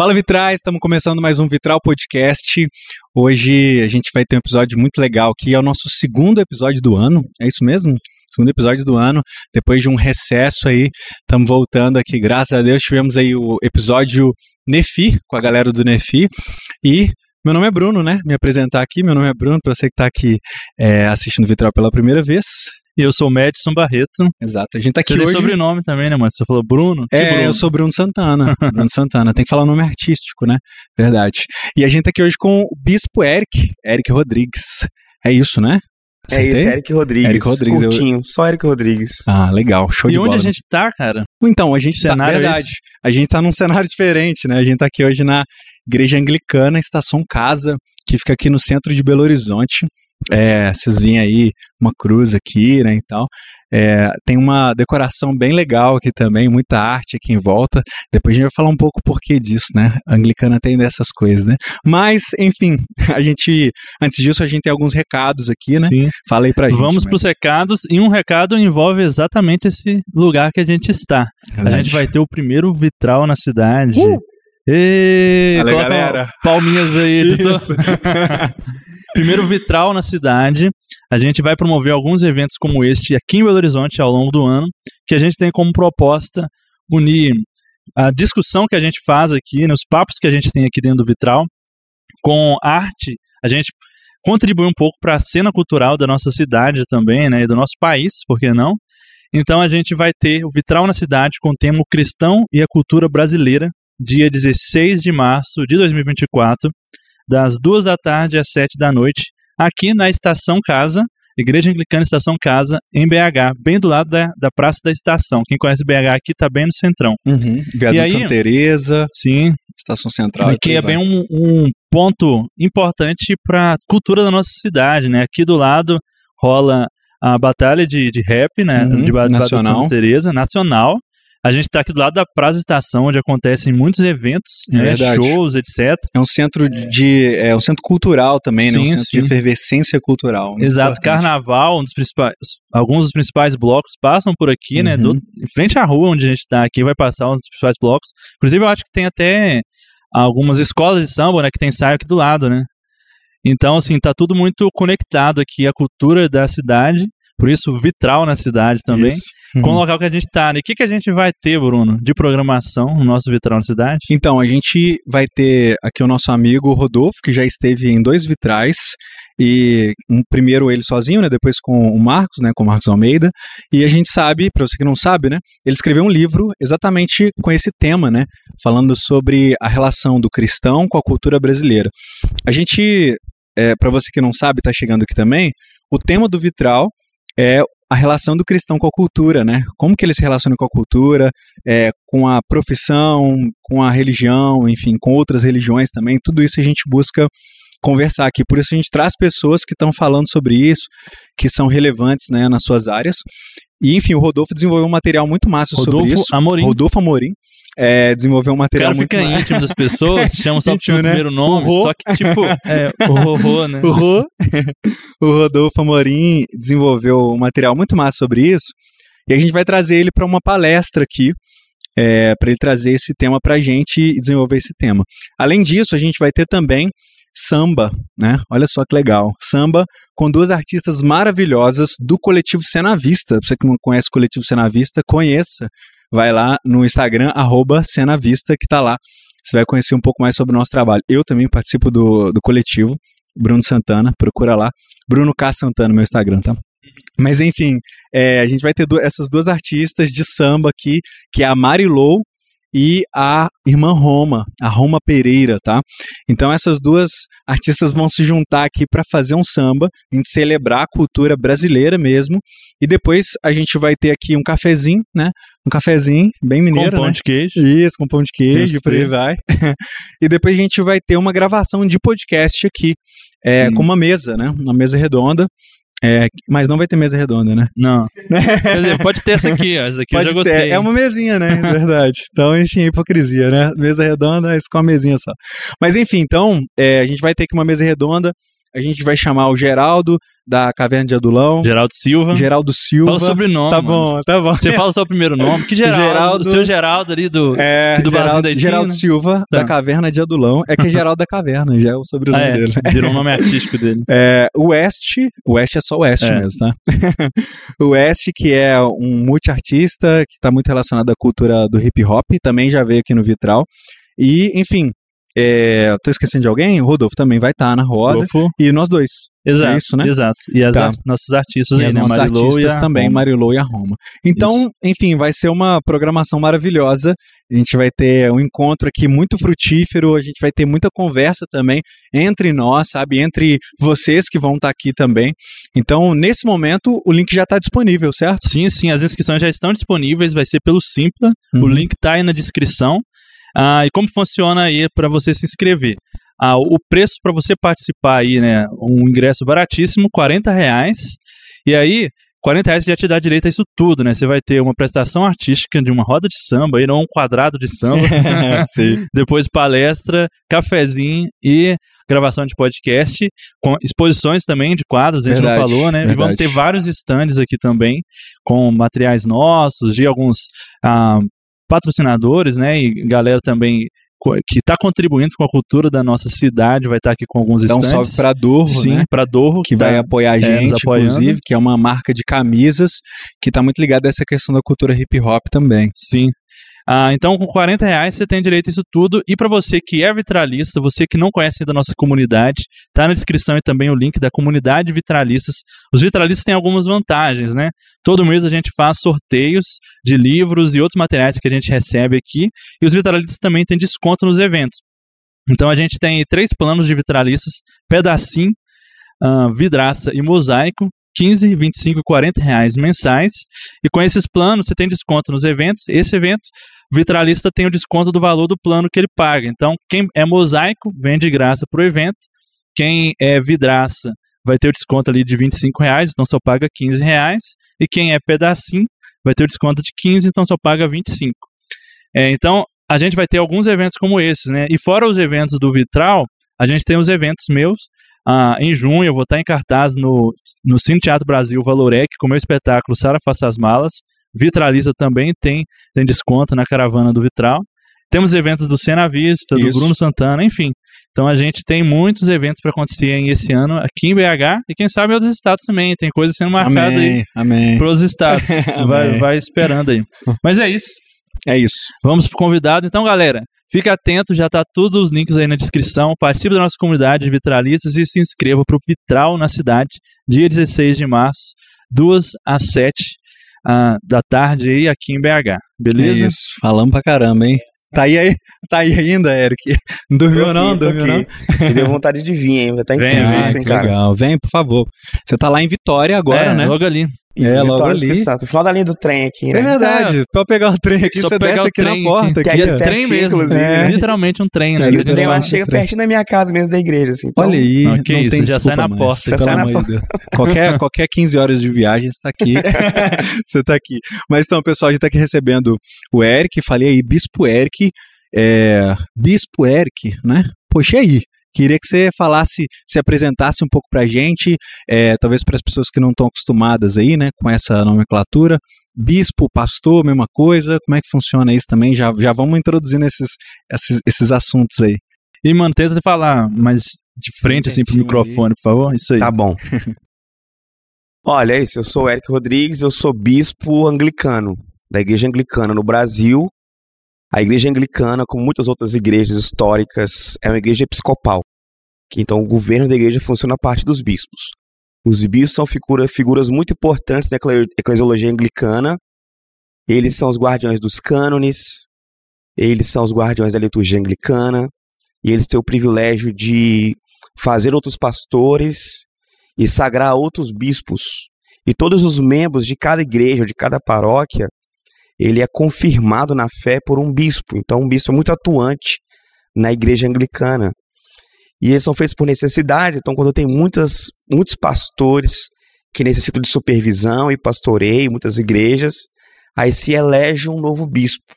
Fala Vitrais, estamos começando mais um Vitral Podcast. Hoje a gente vai ter um episódio muito legal que é o nosso segundo episódio do ano. É isso mesmo? Segundo episódio do ano. Depois de um recesso aí, estamos voltando aqui. Graças a Deus tivemos aí o episódio Nefi com a galera do Nefi e meu nome é Bruno, né? Me apresentar aqui. Meu nome é Bruno, para você que está aqui é, assistindo Vitral pela primeira vez. E eu sou o Madison Barreto. Exato. A gente tá aqui Você hoje. sobrenome também, né, mano? Você falou Bruno? Que É, Bruno? eu sou Bruno Santana. Bruno Santana. Tem que falar o nome artístico, né? Verdade. E a gente tá aqui hoje com o Bispo Eric, Eric Rodrigues. É isso, né? É Acertei? isso, Eric Rodrigues. Eric Rodrigues, eu- Curtinho, só Eric Rodrigues. Ah, legal. Show E de onde bola. a gente tá, cara? Então, a gente tá, cenário é verdade. esse? A gente tá num cenário diferente, né? A gente tá aqui hoje na Igreja Anglicana, Estação Casa, que fica aqui no centro de Belo Horizonte. É, vocês veem aí uma cruz aqui, né, e tal. É, tem uma decoração bem legal aqui também, muita arte aqui em volta. Depois a gente vai falar um pouco o porquê disso, né? A Anglicana tem dessas coisas, né? Mas, enfim, a gente, antes disso, a gente tem alguns recados aqui, né? Sim. Fala aí pra gente. Vamos mas- pros recados. E um recado envolve exatamente esse lugar que a gente está. A Verdade. gente vai ter o primeiro vitral na cidade. Uh! Ê, Valeu, galera. Palminhas aí, editor. Isso. Primeiro vitral na cidade. A gente vai promover alguns eventos como este aqui em Belo Horizonte ao longo do ano, que a gente tem como proposta unir a discussão que a gente faz aqui, né, os papos que a gente tem aqui dentro do vitral, com arte. A gente contribui um pouco para a cena cultural da nossa cidade também, né, e do nosso país, por que não? Então a gente vai ter o Vitral na Cidade com o tema Cristão e a Cultura Brasileira, dia 16 de março de 2024, das duas da tarde às sete da noite, aqui na Estação Casa, Igreja Anglicana Estação Casa, em BH, bem do lado da, da Praça da Estação. Quem conhece BH aqui tá bem no centrão. Uhum. Viaduto aí- Santa Teresa, Sim, Estação Central. Aqui e é bem um, um ponto importante para a cultura da nossa cidade, né? Aqui do lado rola a batalha de, de rap, né? Uhum, de de nacional. Santa Teresa, nacional. A gente está aqui do lado da Praça Estação, onde acontecem muitos eventos, É né? shows, etc. É um centro de. É um centro cultural também, né? Um Sim, centro sim. de efervescência cultural. Exato, importante. carnaval, um dos principais, alguns dos principais blocos passam por aqui, né? Uhum. Do, em frente à rua onde a gente está aqui, vai passar um dos principais blocos. Inclusive, eu acho que tem até algumas escolas de samba, né? Que tem ensaio aqui do lado, né? Então, assim, tá tudo muito conectado aqui, a cultura da cidade. Por isso, vitral na cidade também. Isso. Uhum. Com o local que a gente tá, né? O que, que a gente vai ter, Bruno, de programação no nosso vitral na cidade? Então, a gente vai ter aqui o nosso amigo Rodolfo, que já esteve em dois vitrais. E um, primeiro ele sozinho, né? Depois com o Marcos, né? Com o Marcos Almeida. E a gente sabe, para você que não sabe, né? Ele escreveu um livro exatamente com esse tema, né? Falando sobre a relação do cristão com a cultura brasileira. A gente, é, para você que não sabe, tá chegando aqui também. O tema do vitral é a relação do cristão com a cultura, né? Como que ele se relaciona com a cultura, é, com a profissão, com a religião, enfim, com outras religiões também. Tudo isso a gente busca conversar aqui. Por isso a gente traz pessoas que estão falando sobre isso, que são relevantes, né, nas suas áreas. E enfim, o Rodolfo desenvolveu um material muito massa sobre Rodolfo isso. Amorim. Rodolfo Amorim é, desenvolveu um O material cara muito fica massa. íntimo das pessoas, chama só Íntimo, pelo né? primeiro nome, O Rô. só que, tipo, é, o Rorô, né? O, Ro, o Rodolfo Amorim desenvolveu um material muito massa sobre isso. E a gente vai trazer ele para uma palestra aqui, para ele trazer esse tema para a gente e desenvolver esse tema. Além disso, a gente vai ter também samba, né? Olha só que legal. Samba com duas artistas maravilhosas do coletivo Cenavista. Você que não conhece o coletivo Cenavista, conheça. Vai lá no Instagram, arroba Cenavista, que tá lá. Você vai conhecer um pouco mais sobre o nosso trabalho. Eu também participo do, do coletivo, Bruno Santana, procura lá. Bruno K. Santana, meu Instagram, tá? Mas enfim, é, a gente vai ter du- essas duas artistas de samba aqui, que é a Mari Lou e a irmã Roma, a Roma Pereira, tá? Então essas duas artistas vão se juntar aqui para fazer um samba, a gente celebrar a cultura brasileira mesmo, e depois a gente vai ter aqui um cafezinho, né? Um cafezinho bem mineiro, Com pão né? de queijo. Isso, com pão de queijo, por aí vai. e depois a gente vai ter uma gravação de podcast aqui, é, com uma mesa, né? Uma mesa redonda. É, mas não vai ter mesa redonda, né? Não. Quer dizer, pode ter essa aqui, ó. Essa aqui eu já Pode gostei. ter. É uma mesinha, né? Verdade. Então, enfim, hipocrisia, né? Mesa redonda, isso com a mesinha só. Mas enfim, então, é, a gente vai ter aqui uma mesa redonda a gente vai chamar o Geraldo da Caverna de Adulão. Geraldo Silva. Geraldo Silva. Fala o sobrenome. Tá mano. bom, tá bom. Você fala o seu primeiro nome. Que Geraldo? Geraldo- O seu Geraldo ali do. É, do Geraldo, da Esquina? Geraldo Silva, Tá. da Caverna de Adulão. É que é Geraldo da Caverna, já é o Ah, sobrenome é, dele. virou o nome artístico dele. É, o West, o West é só o West É. mesmo, tá? o West, que é um multiartista, que está muito relacionado à cultura do hip hop, também já veio aqui no Vitral. E, enfim, é, tô esquecendo de alguém? O Rodolfo também vai estar na roda. Rodolfo. E nós dois. Exato. É isso, né? Exato. E as Tá. ar- nossos artistas E aí, as né? nossas Marilou artistas e a também. Marilou e a Roma. Então, Isso. enfim, vai ser uma programação maravilhosa. A gente vai ter um encontro aqui muito frutífero, a gente vai ter muita conversa também entre nós, sabe? Entre vocês que vão estar aqui também. Então, nesse momento, o link já está disponível, certo? Sim, sim, as inscrições já estão disponíveis, vai ser pelo Simpla. O Uhum. link tá aí na descrição. Ah, e como funciona aí para você se inscrever? Ah, o preço para você participar aí, né? Um ingresso baratíssimo, 40 reais. E aí, 40 reais já te dá direito a isso tudo, né? Você vai ter uma prestação artística de uma roda de samba, aí não um quadrado de samba. Sim. Depois palestra, cafezinho e gravação de podcast, com exposições também de quadros, a gente Verdade, não falou, né? E vamos verdade. ter vários stands aqui também, com materiais nossos, de alguns ah, patrocinadores, né? E galera também que está contribuindo com a cultura da nossa cidade, vai estar aqui com alguns um stands. salve para Dorro, Sim, né? para Dorro. Que vai tá- apoiar a é, gente, apoiando. inclusive, que é uma marca de camisas que está muito ligada a essa questão da cultura hip hop também. Sim. Ah, então, com 40 reais você tem direito a isso tudo. E para você que é vitralista, você que não conhece da nossa comunidade, tá na descrição e também o link da comunidade Vitralistas. Os vitralistas têm algumas vantagens, né? Todo mês a gente faz sorteios de livros e outros materiais que a gente recebe aqui. E os vitralistas também têm desconto nos eventos. Então a gente tem três planos de vitralistas: pedacinho, ah, vidraça e mosaico. 15, 25 e 40 reais mensais. E com esses planos, você tem desconto nos eventos. Esse evento, vitralista tem o desconto do valor do plano que ele paga. Então, quem é mosaico, vem de graça para o evento. Quem é vidraça, vai ter o desconto ali de 25 reais, então só paga 15 reais. E quem é pedacinho, vai ter o desconto de 15, então só paga 25. É, então, a gente vai ter alguns eventos como esses, né? E fora os eventos do Vitral, a gente tem os eventos meus. Ah, em junho, eu vou estar em cartaz no, no Cine Teatro Brasil Valorec com o meu espetáculo Sara Faça as Malas. Vitraliza também tem, tem desconto na caravana do Vitral. Temos eventos do Cena Vista, do Isso. Bruno Santana, enfim. Então a gente tem muitos eventos para acontecer em esse ano aqui em BH e quem sabe outros estados também. Tem coisa sendo marcada aí Amém, amém. para os estados. vai, vai esperando aí. Mas é isso. É isso. Vamos pro convidado. Então, galera, fica atento, já tá todos os links aí na descrição. Participe da nossa comunidade de vitralistas e se inscreva pro Vitral na cidade, dia 16 de março, 2 às 7 ah, da tarde aí aqui em BH. Beleza? É isso. Falamos pra caramba, hein? Tá aí, aí, tá aí ainda, Eric? Não dormiu não? aqui, tô Dormiu não? aqui. Me deu vontade de vir, hein? Vai estar Vem, incrível vem, isso, hein, cara? legal. Vem, por favor. Você tá lá em Vitória agora, é, né? logo ali. Isso, É, logo ali. Santo. Final da linha do trem aqui, né? É verdade. Pra eu pegar o trem aqui, Só você pegar desce aqui na porta. aqui. Aqui, Que ó. é trem mesmo, inclusive, é, literalmente um trem, né? É, E o trem lá chega trem. pertinho da minha casa mesmo, da igreja, assim. Então, Olha aí, Não, que não isso, tem já sai desculpa na mais. porta. Já pelo sai na amor de Deus. Qualquer, qualquer 15 horas de viagem, você tá aqui. você tá aqui. Mas então, pessoal, a gente tá aqui recebendo o Eric, falei aí, Bispo Eric, é, Bispo Eric, né? Poxa, e aí? Queria que você falasse, se apresentasse um pouco pra gente, é, talvez para as pessoas que não estão acostumadas aí, né, com essa nomenclatura. Bispo, pastor, mesma coisa. Como é que funciona isso também? Já, já vamos introduzindo esses, esses, esses assuntos aí. E, mano, tenta falar mais de frente, assim, pro Quietinho microfone, por favor. Isso aí. Tá bom. Olha, é isso. Eu sou o Eric Rodrigues, eu sou bispo anglicano, da Igreja Anglicana no Brasil. A Igreja Anglicana, como muitas outras igrejas históricas, é uma igreja episcopal. Que então o governo da igreja funciona a partir dos bispos. Os bispos são figura, figuras muito importantes da ecle- eclesiologia anglicana. Eles são os guardiões dos cânones, eles são os guardiões da liturgia anglicana, e eles têm o privilégio de fazer outros pastores e sagrar outros bispos. E todos os membros de cada igreja, de cada paróquia, ele é confirmado na fé por um bispo. Então, um bispo é muito atuante na igreja anglicana. E eles são feitos por necessidade. Então, quando tem muitas, muitos pastores que necessitam de supervisão e pastoreio, muitas igrejas, aí se elege um novo bispo.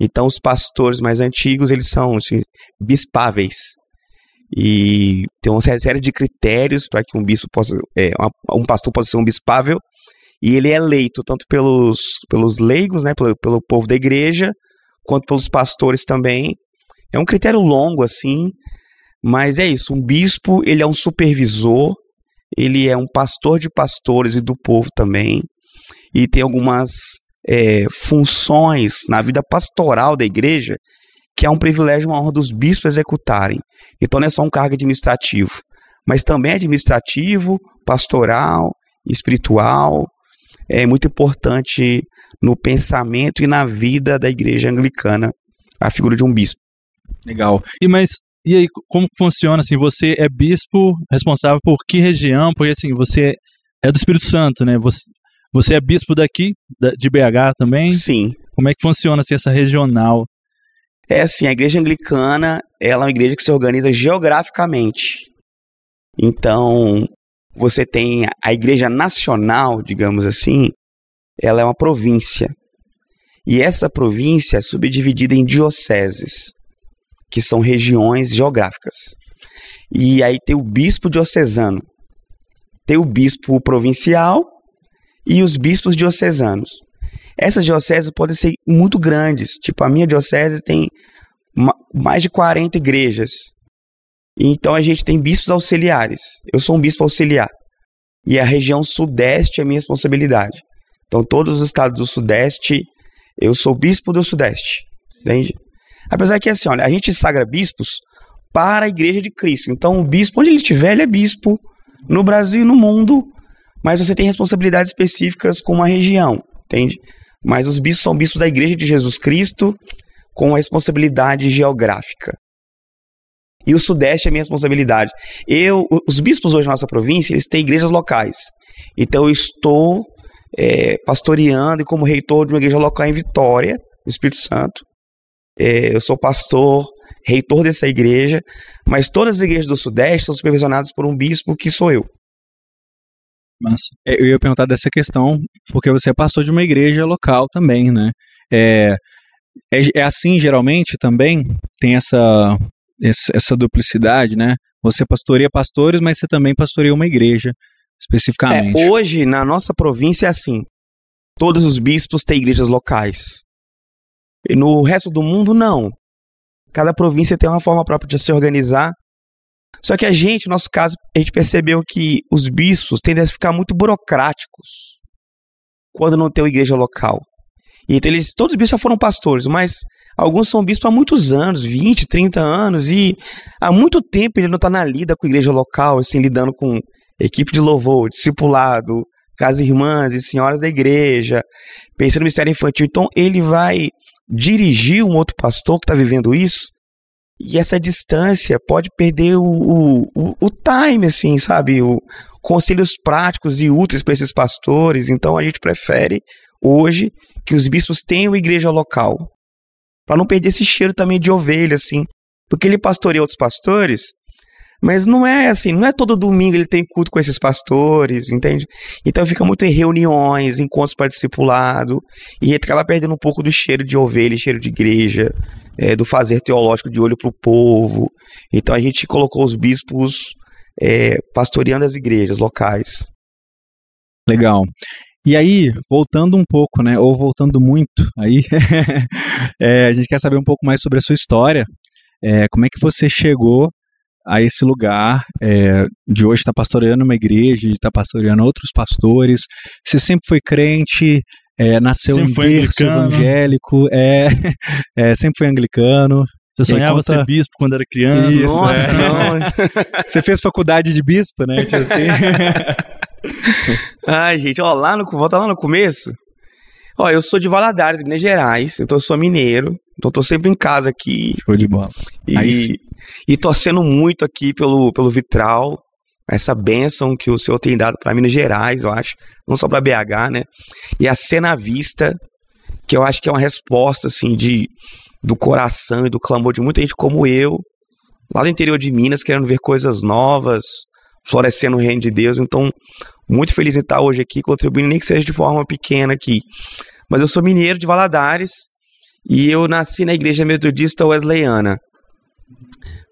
Então, os pastores mais antigos, eles são assim, bispáveis. e tem uma série de critérios para que um bispo possa, é, um pastor possa ser um bispável, e ele é eleito tanto pelos, pelos leigos, né, pelo, pelo povo da igreja, quanto pelos pastores também. É um critério longo, assim, mas é isso, um bispo, ele é um supervisor, ele é um pastor de pastores e do povo também, e tem algumas é, funções na vida pastoral da igreja que é um privilégio, uma honra dos bispos executarem. Então não é só um cargo administrativo, mas também administrativo, pastoral, espiritual. É muito importante no pensamento e na vida da igreja anglicana a figura de um bispo. Legal. E mas e aí como funciona assim? Você é bispo responsável por que região? Porque assim você é do Espírito Santo, né? Você você é bispo daqui de BH também? Sim. Como é que funciona assim, essa regional? É assim, a igreja anglicana, ela é uma igreja que se organiza geograficamente. Então, você tem a igreja nacional, digamos assim, ela é uma província. E essa província é subdividida em dioceses, que são regiões geográficas. E aí tem o bispo diocesano, tem o bispo provincial e os bispos diocesanos. Essas dioceses podem ser muito grandes. Tipo, a minha diocese tem mais de 40 igrejas. Então a gente tem bispos auxiliares. Eu sou um bispo auxiliar. E a região sudeste é minha responsabilidade. Então, todos os estados do sudeste, eu sou bispo do sudeste. Entende? Apesar que, assim, olha, a gente sagra bispos para a igreja de Cristo. Então, o bispo, onde ele estiver, ele é bispo no Brasil e no mundo. Mas você tem responsabilidades específicas com uma região, entende? Mas os bispos são bispos da igreja de Jesus Cristo com responsabilidade geográfica. E o Sudeste é minha responsabilidade. Eu, os bispos hoje na nossa província, eles têm igrejas locais. Então eu estou é, pastoreando e como reitor de uma igreja local em Vitória, no Espírito Santo. É, eu sou pastor, reitor dessa igreja, mas todas as igrejas do Sudeste são supervisionadas por um bispo que sou eu. Massa. É, eu ia perguntar dessa questão, porque você é pastor de uma igreja local também, né? É, é, é assim geralmente também? Tem essa, essa duplicidade, né? Você pastoreia pastores, mas você também pastoreia uma igreja, especificamente. É, hoje, na nossa província, é assim. Todos os bispos têm igrejas locais. E no resto do mundo, não. Cada província tem uma forma própria de se organizar só que a gente, no nosso caso, a gente percebeu que os bispos tendem a ficar muito burocráticos quando não tem uma igreja local. E então eles, todos os bispos já foram pastores, mas alguns são bispos há muitos anos, 20, 30 anos, e há muito tempo ele não está na lida com a igreja local, assim, lidando com equipe de louvor, discipulado, casas irmãs e senhoras da igreja, pensando no ministério infantil. Então ele vai dirigir um outro pastor que está vivendo isso e essa distância pode perder o, o, o time, assim, sabe? O, conselhos práticos e úteis para esses pastores. Então a gente prefere hoje que os bispos tenham igreja local. Para não perder esse cheiro também de ovelha, assim. Porque ele pastoreia outros pastores, mas não é assim, não é todo domingo ele tem culto com esses pastores, entende? Então fica muito em reuniões, encontros para discipulado, e acaba perdendo um pouco do cheiro de ovelha, cheiro de igreja é, do fazer teológico de olho para o povo. Então a gente colocou os bispos é, pastoreando as igrejas locais. Legal. E aí, voltando um pouco, né, ou voltando muito, aí é, a gente quer saber um pouco mais sobre a sua história. É, como é que você chegou a esse lugar é, de hoje estar tá pastoreando uma igreja, de estar tá pastoreando outros pastores? Você sempre foi crente? É, nasceu sempre em berço evangélico, é, é, sempre foi anglicano. Você sonhava conta... ser bispo quando era criança? Isso, Nossa, é. não. Você fez faculdade de bispo, né? Tipo assim. Ai, gente, ó, lá no, volta lá no começo. Ó, eu sou de Valadares, Minas Gerais, então eu sou mineiro, então tô sempre em casa aqui. Show de bola. E, Aí, e torcendo muito aqui pelo, pelo Vitral, essa bênção que o Senhor tem dado para Minas Gerais, eu acho, não só para BH, né? E a cena à vista, que eu acho que é uma resposta assim de do coração e do clamor de muita gente como eu, lá no interior de Minas, querendo ver coisas novas, florescendo o reino de Deus. Então, muito feliz em estar hoje aqui, contribuindo, nem que seja de forma pequena aqui. Mas eu sou mineiro de Valadares e eu nasci na igreja metodista wesleyana.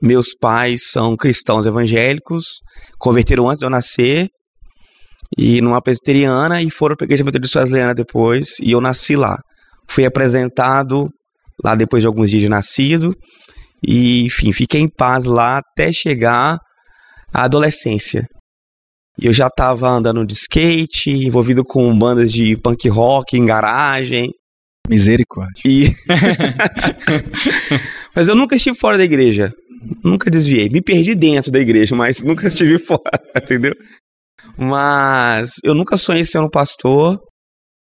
Meus pais são cristãos evangélicos, converteram antes de eu nascer, e numa presbiteriana, e foram para a Igreja Metodista Wesleyana depois, e eu nasci lá. Fui apresentado lá depois de alguns dias de nascido, e enfim, fiquei em paz lá até chegar à adolescência. E eu já estava andando de skate, envolvido com bandas de punk rock em garagem. Misericórdia. E... mas eu nunca estive fora da igreja. Nunca desviei. Me perdi dentro da igreja, mas nunca estive fora, entendeu? Mas eu nunca sonhei ser um pastor,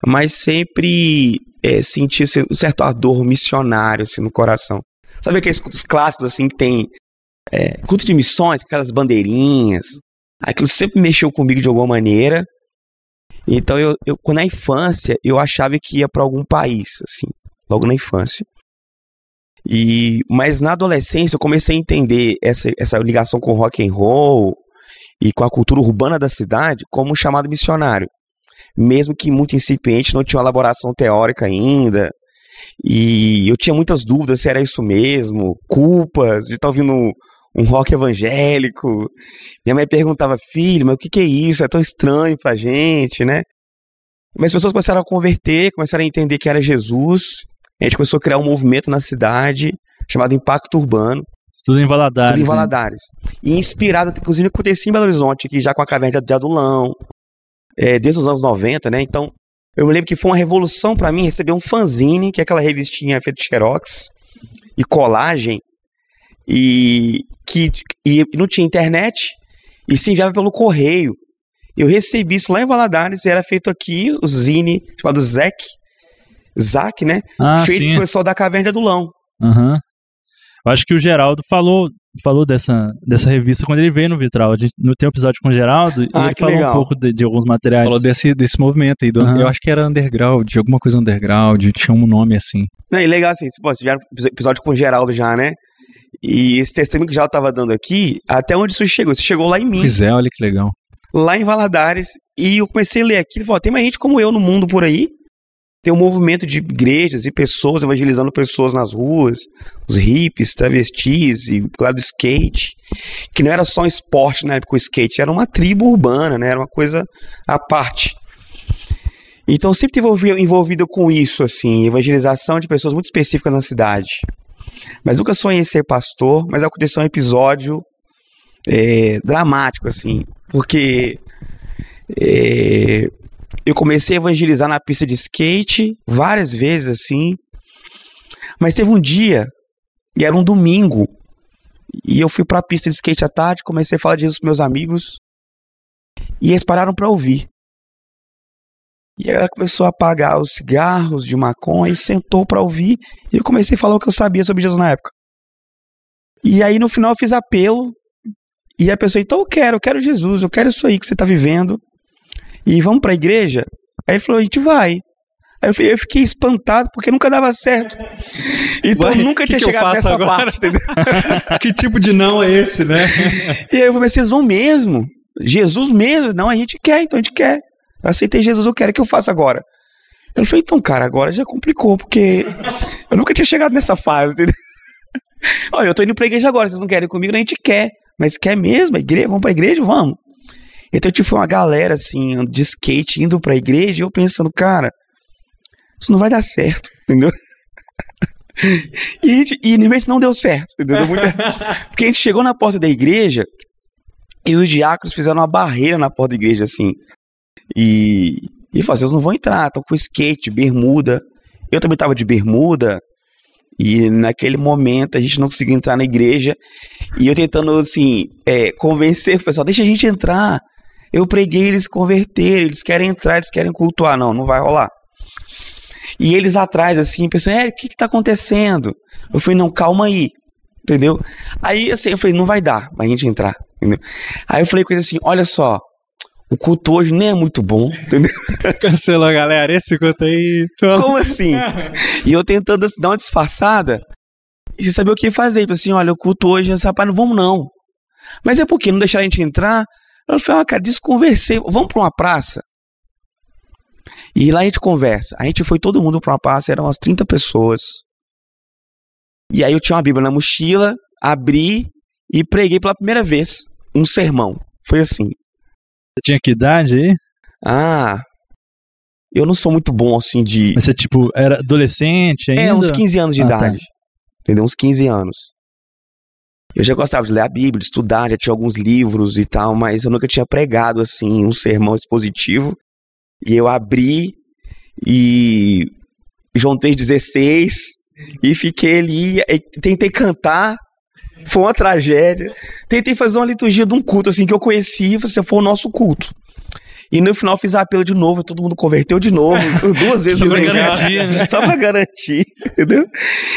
mas sempre é, senti um certo ardor missionário assim, no coração. Sabe aqueles cultos clássicos assim que tem é, culto de missões, aquelas bandeirinhas? Aquilo sempre mexeu comigo de alguma maneira. Então, eu, eu na infância, eu achava que ia para algum país, assim, logo na infância. E, mas na adolescência eu comecei a entender essa, essa ligação com o rock and roll e com a cultura urbana da cidade como um chamado missionário. Mesmo que muito incipiente, não tinha uma elaboração teórica ainda. E eu tinha muitas dúvidas se era isso mesmo, culpas de estar ouvindo um, rock evangélico. Minha mãe perguntava, filho, mas o que, que é isso? É tão estranho pra gente, né? Mas as pessoas começaram a converter, começaram a entender que era Jesus. A gente começou a criar um movimento na cidade chamado Impacto Urbano. Tudo em Valadares. Tudo em Valadares. E inspirado, inclusive, acontecia em Belo Horizonte, aqui já com a caverna de Adulão, é, desde os anos 90, né? Então, eu me lembro que foi uma revolução para mim receber um fanzine, que é aquela revistinha feita de xerox e colagem, e que e não tinha internet e se enviava pelo correio. Eu recebi isso lá em Valadares e era feito aqui, o zine chamado Zec, Zac, né? Ah, feito sim. pro pessoal da Caverna do Lão. Aham. Eu acho que o Geraldo falou, falou dessa, dessa revista quando ele veio no Vitral. A gente não tem um episódio com o Geraldo e Ah, ele falou legal. um pouco de, de alguns materiais. Falou desse, desse movimento aí. do- Aham. Eu acho que era underground, alguma coisa underground, tinha um nome assim. Não, e legal assim, pô, vocês vieram pro episódio com o Geraldo já, né? E esse testemunho que o Geraldo tava dando aqui, até onde isso chegou? Isso chegou lá em mim, Pois é, olha que legal. lá em Valadares, e eu comecei a ler aquilo e falei, tem mais gente como eu no mundo por aí, tem um movimento de igrejas e pessoas evangelizando pessoas nas ruas, os hippies, travestis e claro skate, que não era só um esporte na época o skate, era uma tribo urbana, né? Era uma coisa à parte. Então sempre estive envolvido com isso, assim, evangelização de pessoas muito específicas na cidade. Mas nunca sonhei em ser pastor, mas aconteceu um episódio é, dramático, assim, porque é, eu comecei a evangelizar na pista de skate várias vezes, assim, mas teve um dia, e era um domingo, e eu fui pra pista de skate à tarde, comecei a falar de Jesus com meus amigos, e eles pararam pra ouvir. E ela começou a apagar os cigarros de maconha e sentou pra ouvir, e eu comecei a falar o que eu sabia sobre Jesus na época. E aí no final eu fiz apelo, e a pessoa, então eu quero, eu quero Jesus, eu quero isso aí que você tá vivendo. E vamos pra igreja? Aí ele falou, a gente vai. Aí eu fiquei, eu fiquei espantado porque nunca dava certo. Então eu nunca que tinha que chegado nessa agora? parte, entendeu? que tipo de não é esse, né? E aí eu falei, vocês vão mesmo? Jesus mesmo? Não, a gente quer, então a gente quer. Eu aceitei Jesus, eu quero, o que eu faço agora? Eu falei, então, cara, agora já complicou, porque eu nunca tinha chegado nessa fase, entendeu? Olha, eu tô indo pra igreja agora, vocês não querem ir comigo? A gente quer. Mas quer mesmo? A igreja? Vamos pra igreja? Vamos. Então, tipo, uma galera, assim, de skate indo pra igreja, e eu pensando, cara, isso não vai dar certo, entendeu? E, a gente, e infelizmente não deu certo, entendeu? Deu muita- Porque a gente chegou na porta da igreja e os diáconos fizeram uma barreira na porta da igreja, assim. E, e falaram, vocês não vão entrar, estão com skate, bermuda. Eu também tava de bermuda. E naquele momento a gente não conseguiu entrar na igreja. E eu tentando, assim, é, convencer o pessoal, deixa a gente entrar. Eu preguei eles converterem, eles querem entrar, eles querem cultuar. Não, não vai rolar. E eles atrás, assim, pensando, é, o que que tá acontecendo? Eu falei, não, calma aí, entendeu? Aí, assim, eu falei, não vai dar pra gente entrar, entendeu? Aí eu falei com eles assim, olha só, o culto hoje nem é muito bom, entendeu? Cancelou, galera. Esse conto aí. Como assim? E eu tentando assim, dar uma disfarçada e sem saber o que fazer. Tipo assim, olha, o culto hoje, esse rapaz, não vamos não. Mas é porque não deixaram a gente entrar. Eu falei, ah, cara, desconversei, vamos pra uma praça. E lá a gente conversa. A gente foi todo mundo pra uma praça, eram umas 30 pessoas. E aí eu tinha uma Bíblia na mochila, abri e preguei pela primeira vez um sermão. Foi assim. Você tinha que idade aí? Ah, eu não sou muito bom assim de. Mas você, tipo, era adolescente ainda? É, uns 15 anos de Ah, tá. idade. Entendeu? Uns 15 anos. Eu já gostava de ler a Bíblia, de estudar, já tinha alguns livros e tal, mas eu nunca tinha pregado assim um sermão expositivo. E eu abri e juntei 16 e fiquei ali, e tentei cantar. Foi uma tragédia. Tentei fazer uma liturgia de um culto assim que eu conheci, você foi o nosso culto. E no final fiz apelo de novo, todo mundo converteu de novo, duas vezes Só pra garantir, né? Só pra garantir, entendeu?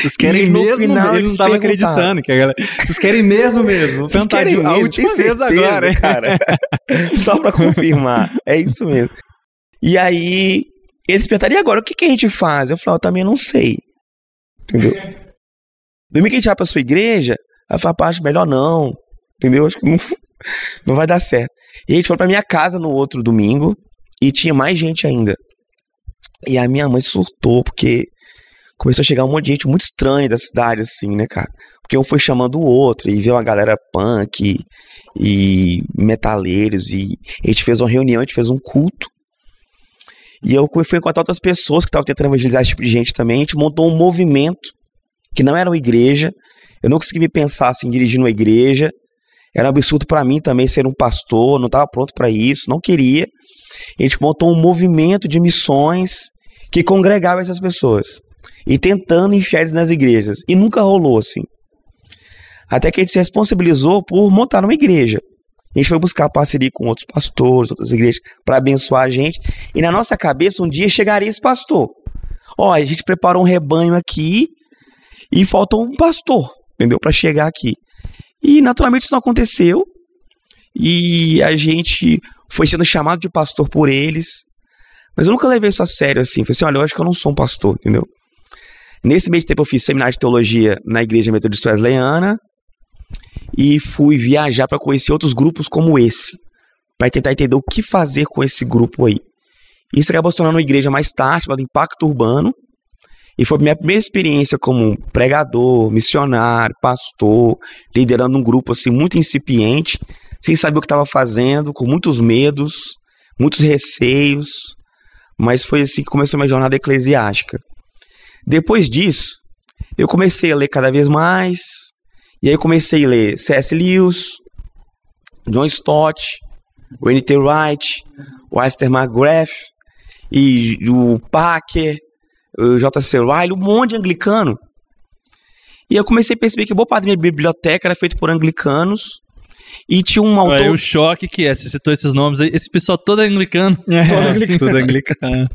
Vocês querem E mesmo? final ele não perguntaram. acreditando. Que a galera... Vocês querem mesmo mesmo? Vocês querem de- a mesmo, última vez agora. hein? cara. Só pra confirmar. É isso mesmo. E aí, eles perguntaram, e agora, o que, que a gente faz? Eu falei, eu também não sei. Entendeu? Domingo que a gente vai pra sua igreja, aí eu falei, acho melhor não. Entendeu? Acho que não, não vai dar certo. E a gente foi pra minha casa no outro domingo, e tinha mais gente ainda. E a minha mãe surtou, porque começou a chegar um monte de gente muito estranha da cidade, assim, né, cara? Porque um foi chamando o outro, e veio uma galera punk e metaleiros, e a gente fez uma reunião, a gente fez um culto. E eu fui encontrar outras pessoas que estavam tentando evangelizar esse tipo de gente também. A gente montou um movimento que não era uma igreja. Eu não consegui me pensar assim, dirigindo uma igreja. Era um absurdo para mim também ser um pastor, não estava pronto para isso, não queria. A gente montou um movimento de missões que congregava essas pessoas e tentando enfiar eles nas igrejas. E nunca rolou assim. Até que a gente se responsabilizou por montar uma igreja. A gente foi buscar parceria com outros pastores, outras igrejas, para abençoar a gente. E na nossa cabeça, um dia chegaria esse pastor. Ó, a gente preparou um rebanho aqui e faltou um pastor, entendeu? Para chegar aqui. E naturalmente isso não aconteceu. E a gente foi sendo chamado de pastor por eles. Mas eu nunca levei isso a sério assim. Falei assim: olha, eu acho que eu não sou um pastor, entendeu? Nesse meio tempo eu fiz seminário de teologia na Igreja Metodista Wesleyana e fui viajar para conhecer outros grupos como esse, para tentar entender o que fazer com esse grupo aí. Isso acabou se tornando uma igreja mais tarde, chamada Impacto Urbano, e foi minha primeira experiência como pregador, missionário, pastor, liderando um grupo assim muito incipiente, sem saber o que estava fazendo, com muitos medos, muitos receios, mas foi assim que começou minha jornada eclesiástica. Depois disso, eu comecei a ler cada vez mais, e aí comecei a ler C.S. Lewis, John Stott, o N.T. Wright, o McGrath, e o Packer, J.C. Ryle, um monte de anglicano. E eu comecei a perceber que boa parte da minha biblioteca era feita por anglicanos, e tinha um autor... Aí o choque que é, você citou esses nomes aí, esse pessoal todo é anglicano. É, Todo anglicano. tudo anglicano.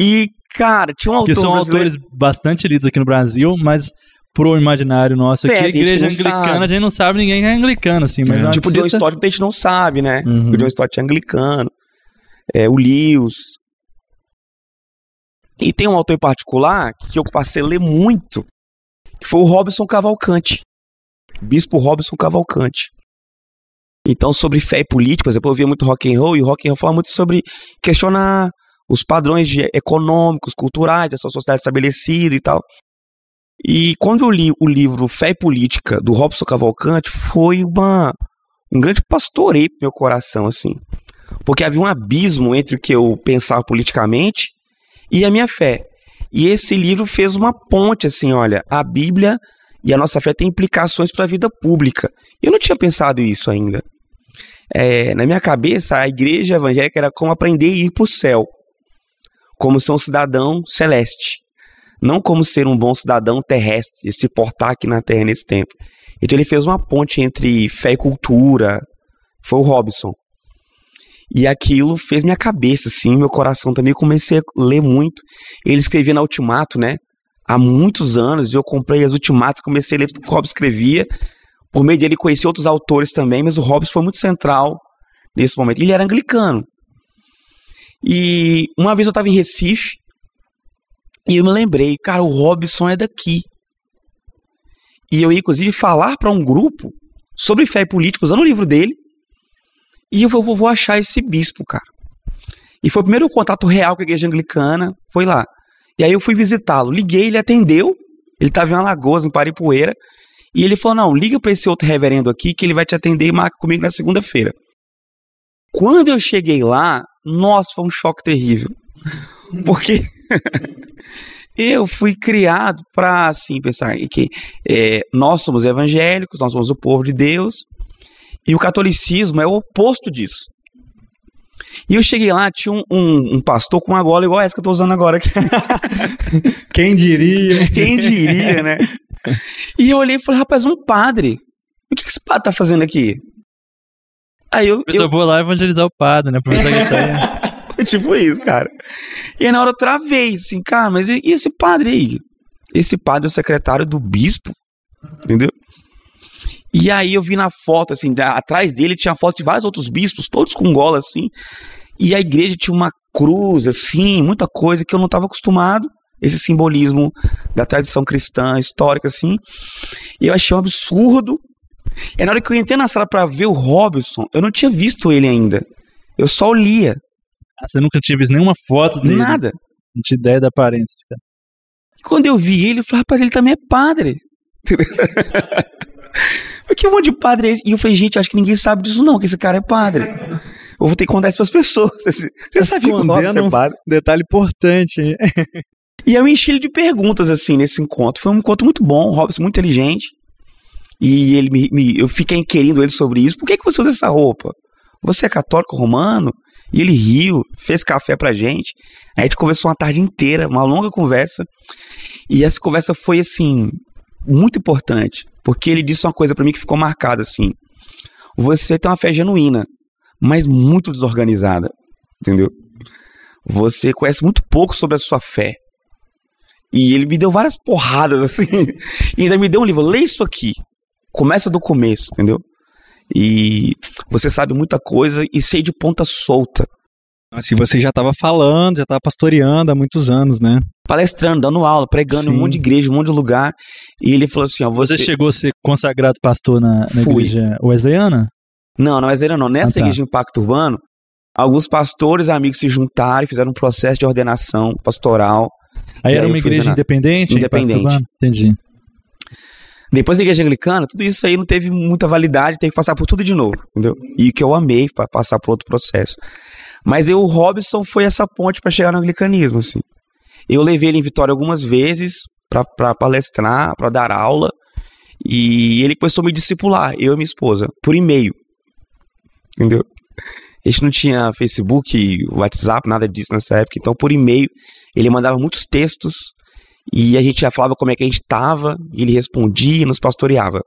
E, cara, tinha um autor Que são brasileiro... autores bastante lidos aqui no Brasil, mas pro imaginário nosso aqui, É, a que igreja anglicana, sabe. a gente não sabe ninguém que é anglicano, assim. Mas É. é Tipo, o John Stott, muita gente não sabe, né? Uhum. O John Stott é anglicano. É, o Lewis. E tem um autor em particular que eu passei a ler muito, que foi o Robson Cavalcante. Bispo Robson Cavalcante. Então, sobre fé e política, por exemplo, eu via muito rock and roll, e o rock and roll fala muito sobre questionar os padrões econômicos, culturais dessa sociedade estabelecida e tal. E quando eu li o livro Fé e Política, do Robson Cavalcante, foi uma, um grande pastoreio pro meu coração, assim. Porque havia um abismo entre o que eu pensava politicamente e a minha fé. E esse livro fez uma ponte, assim, olha, a Bíblia e a nossa fé tem implicações para a vida pública. Eu não tinha pensado isso ainda. É, na minha cabeça, a igreja evangélica era como aprender a ir para o céu, como ser um cidadão celeste, não como ser um bom cidadão terrestre, se portar aqui na Terra nesse tempo. Então ele fez uma ponte entre fé e cultura, foi o Robson. E aquilo fez minha cabeça, assim, meu coração também. Eu comecei a ler muito. Ele escrevia na Ultimato, né? Há muitos anos, eu comprei as Ultimatos, comecei a ler tudo que o Robson escrevia. Por meio dele, conheci outros autores também, mas o Robson foi muito central nesse momento. Ele era anglicano. E uma vez eu estava em Recife, e eu me lembrei, cara, o Robson é daqui. E eu ia, inclusive, falar para um grupo sobre fé e política, usando o livro dele. E eu vou, vou- achar esse bispo, cara. E foi o primeiro contato real com a igreja anglicana, foi lá. E aí eu fui visitá-lo. Liguei, ele atendeu. Ele estava em Alagoas, em Paripoeira. E ele falou: não, liga pra esse outro reverendo aqui que ele vai te atender e marca comigo na segunda-feira. Quando eu cheguei lá, nossa, foi um choque terrível. Porque eu fui criado para assim pensar que é, nós somos evangélicos, nós somos o povo de Deus, e o catolicismo é o oposto disso. E eu cheguei lá, tinha um, um, um pastor com uma gola igual essa que eu tô usando agora. Quem diria? Quem diria, né? E eu olhei e falei, rapaz, um padre. O que, que esse padre tá fazendo aqui? Aí eu. Eu só vou lá evangelizar o padre, né? Aproveitar que ele tá aí. tipo isso, cara. E aí na hora eu travei, assim, cara, mas e e esse padre aí? Esse padre é o secretário do bispo, entendeu? E aí eu vi na foto, assim, atrás dele tinha foto de vários outros bispos, todos com gola, assim. E a igreja tinha uma cruz, assim, muita coisa que eu não estava acostumado. Esse simbolismo da tradição cristã, histórica, assim. E eu achei um absurdo. E na hora que eu entrei na sala para ver o Robson, eu não tinha visto ele ainda. Eu só lia, Ah, você nunca tinha visto nenhuma foto dele. nada. Não tinha ideia da aparência, cara. E quando eu vi ele, eu falei, rapaz, ele também é padre. Mas que um monte de padre é esse? E eu falei, gente, acho que ninguém sabe disso não, que esse cara é padre. Eu vou ter que contar isso pras pessoas. Você, você sabe que o é um- padre? Detalhe importante. hein? E eu enchi ele de perguntas, assim, nesse encontro. Foi um encontro muito bom, o Robson muito inteligente. E ele me, me- eu fiquei inquirindo ele sobre isso. Por que, que você usa essa roupa? Você é católico romano? E ele riu, fez café pra gente. Aí a gente conversou uma tarde inteira, uma longa conversa. E essa conversa foi, assim, muito importante. Porque ele disse uma coisa pra mim que ficou marcada, assim. Você tem uma fé genuína, mas muito desorganizada. Entendeu? Você conhece muito pouco sobre a sua fé. E ele me deu várias porradas, assim. E ainda me deu um livro. Lê isso aqui. Começa do começo, entendeu? E você sabe muita coisa e sei de ponta solta. Assim, você já estava falando, já estava pastoreando há muitos anos, né? Palestrando, dando aula, pregando em um monte de igreja, um monte de lugar. E ele falou assim: ó, Você, você. chegou a ser consagrado pastor na, na Fui. igreja wesleyana? Não, não é zero, não. Nessa Ah, tá. igreja de impacto urbano, alguns pastores amigos se juntaram e fizeram um processo de ordenação pastoral. Aí era aí uma igreja na- independente? Independente. Entendi. Depois da igreja anglicana, tudo isso aí não teve muita validade, teve que passar por tudo de novo, entendeu? E que eu amei para passar por outro processo. Mas eu, o Robson foi essa ponte para chegar no anglicanismo, assim. Eu levei ele em Vitória algumas vezes para palestrar, para dar aula, e ele começou a me discipular, eu e minha esposa, por e-mail. Entendeu? A gente não tinha Facebook, WhatsApp, nada disso nessa época, então por e-mail ele mandava muitos textos e a gente já falava como é que a gente estava, e ele respondia, nos pastoreava.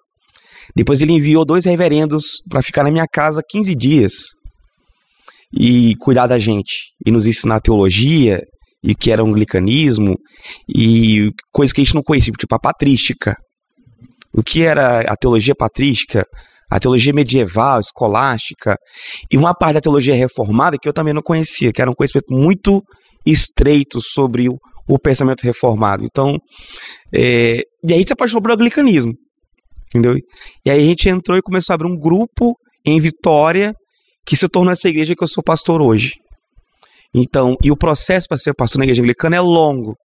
Depois ele enviou dois reverendos para ficar na minha casa 15 dias e cuidar da gente, e nos ensinar teologia, e o que era o anglicanismo, e coisas que a gente não conhecia, tipo a patrística. O que era a teologia patrística, a teologia medieval, escolástica, e uma parte da teologia reformada que eu também não conhecia, que era um conhecimento muito estreito sobre o, o pensamento reformado. Então, é, e aí a gente se apaixonou pelo anglicanismo, entendeu? E aí a gente entrou e começou a abrir um grupo em Vitória que se tornou essa igreja que eu sou pastor hoje. Então, e o processo para ser pastor na igreja anglicana é longo.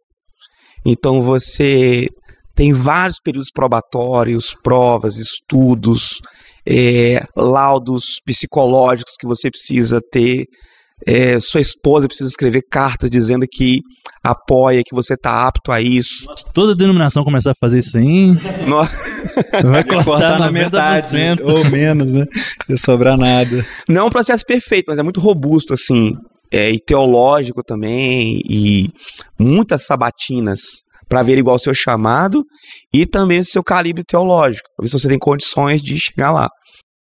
Então você tem vários períodos probatórios, provas, estudos, é, laudos psicológicos que você precisa ter. É, sua esposa precisa escrever cartas dizendo que apoia, que você está apto a isso. Nossa, toda denominação começar a fazer isso aí, Nossa, vai cortar, Cortar na 90%. metade, ou menos, né? Não sobrar nada. Não é um processo perfeito, mas é muito robusto, assim, é, e teológico também, e muitas sabatinas para ver igual o seu chamado e também o seu calibre teológico, para ver se você tem condições de chegar lá.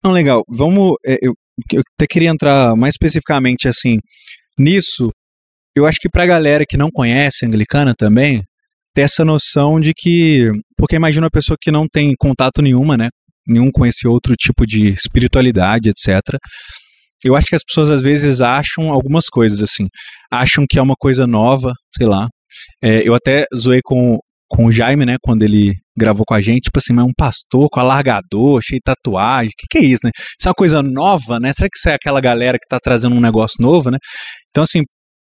Não, legal. Vamos. é, eu, eu até queria entrar mais especificamente assim nisso. Eu acho que pra galera que não conhece a anglicana também, ter essa noção de que. Porque imagina uma pessoa que não tem contato nenhuma, né? Nenhum com esse outro tipo de espiritualidade, etc. Eu acho que as pessoas às vezes acham algumas coisas assim. Acham que é uma coisa nova, sei lá. É, eu até zoei com, com o Jaime, né? Quando ele gravou com a gente, tipo assim, mas um pastor com alargador, cheio de tatuagem. O que, que é isso, né? Isso é uma coisa nova, né? Será que isso é aquela galera que tá trazendo um negócio novo, né? Então, assim,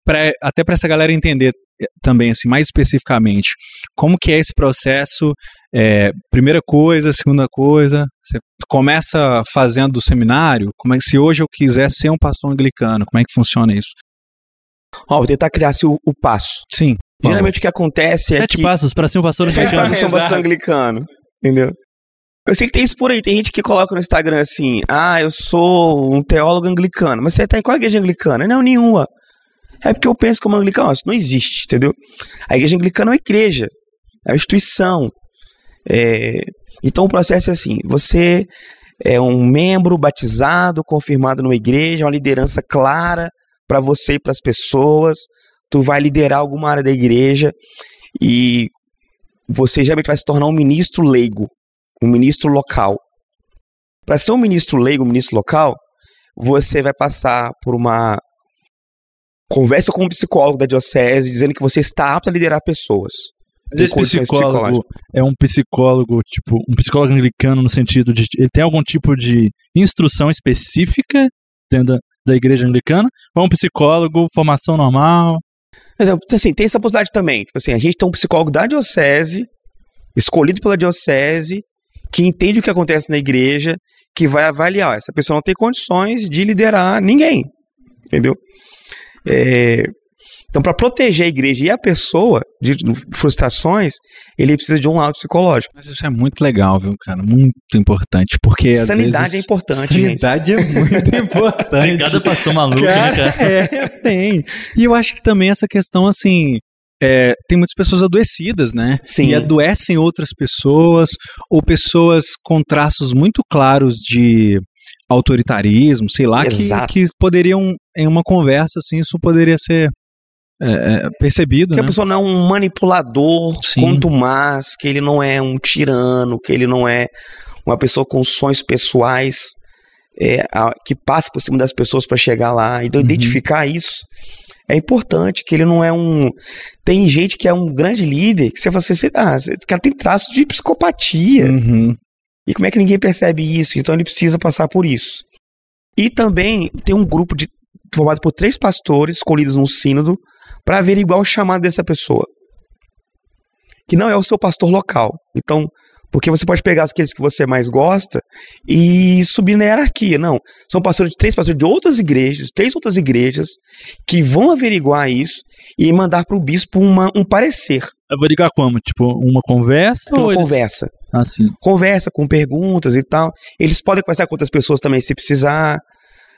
pra, até para essa galera entender eh, também, assim, mais especificamente, como que é esse processo, é, primeira coisa, segunda coisa, você começa fazendo o seminário, como é que, se hoje eu quiser ser um pastor anglicano, como é que funciona isso? Ó, vou tentar criar assim, o, o passo. Sim. Geralmente o que acontece é Sete que... passos para ser um pastor Sete anglicano. passos são Exato. pastor anglicano, entendeu? Eu sei que tem isso por aí, tem gente que coloca no Instagram assim, ah, eu sou um teólogo anglicano, mas você tá em qual igreja anglicana? Não, nenhuma. É porque eu penso como anglicano, isso não existe, entendeu? A igreja anglicana é uma igreja, é uma instituição. É, Então o processo é assim, você é um membro batizado, confirmado numa igreja, uma liderança clara para você e para as pessoas, tu vai liderar alguma área da igreja e você geralmente vai se tornar um ministro leigo, um ministro local. Para ser um ministro leigo, um ministro local, você vai passar por uma conversa com um psicólogo da diocese dizendo que você está apto a liderar pessoas. Mas esse psicólogo é um psicólogo, tipo, um psicólogo anglicano no sentido de. Ele tem algum tipo de instrução específica dentro da, da igreja anglicana? Ou é um psicólogo, formação normal? Então, assim, tem essa possibilidade também. Tipo assim, a gente tem um psicólogo da diocese, escolhido pela diocese, que entende o que acontece na igreja, que vai avaliar. Essa pessoa não tem condições de liderar ninguém. Entendeu? É, Então, para proteger a igreja e a pessoa de frustrações, ele precisa de um lado psicológico. Mas isso é muito legal, viu, cara? Muito importante. Porque às Sanidade vezes, é importante, gente. Sanidade é muito importante. Cada pastor maluco, né, Cara, cara? é, tem. E eu acho que também essa questão, assim, é, tem muitas pessoas adoecidas, né? Sim. E adoecem outras pessoas, ou pessoas com traços muito claros de autoritarismo, sei lá, que, que poderiam, em uma conversa, assim, isso poderia ser é, é, percebido, Porque né? a pessoa não é um manipulador Sim. contumaz, que ele não é um tirano, que ele não é uma pessoa com sonhos pessoais é, a- que passa por cima das pessoas para chegar lá. Então, Uhum. identificar isso é importante, que ele não é um... Tem gente que é um grande líder, que você fala assim, "Você- ah, esse cara tem traços de psicopatia. Uhum. E como é que ninguém percebe isso? Então ele precisa passar por isso. E também tem um grupo de, formado por três pastores escolhidos num sínodo para averiguar o chamado dessa pessoa. Que não é o seu pastor local. Então, porque você pode pegar aqueles que você mais gosta e subir na hierarquia. Não. São pastores, três pastores de outras igrejas, três outras igrejas, que vão averiguar isso e mandar para o bispo uma, um parecer, Averiguar como? Tipo, uma conversa? uma eles- conversa. Ah, sim. conversa com perguntas e tal. Eles podem conversar com outras pessoas também se precisar,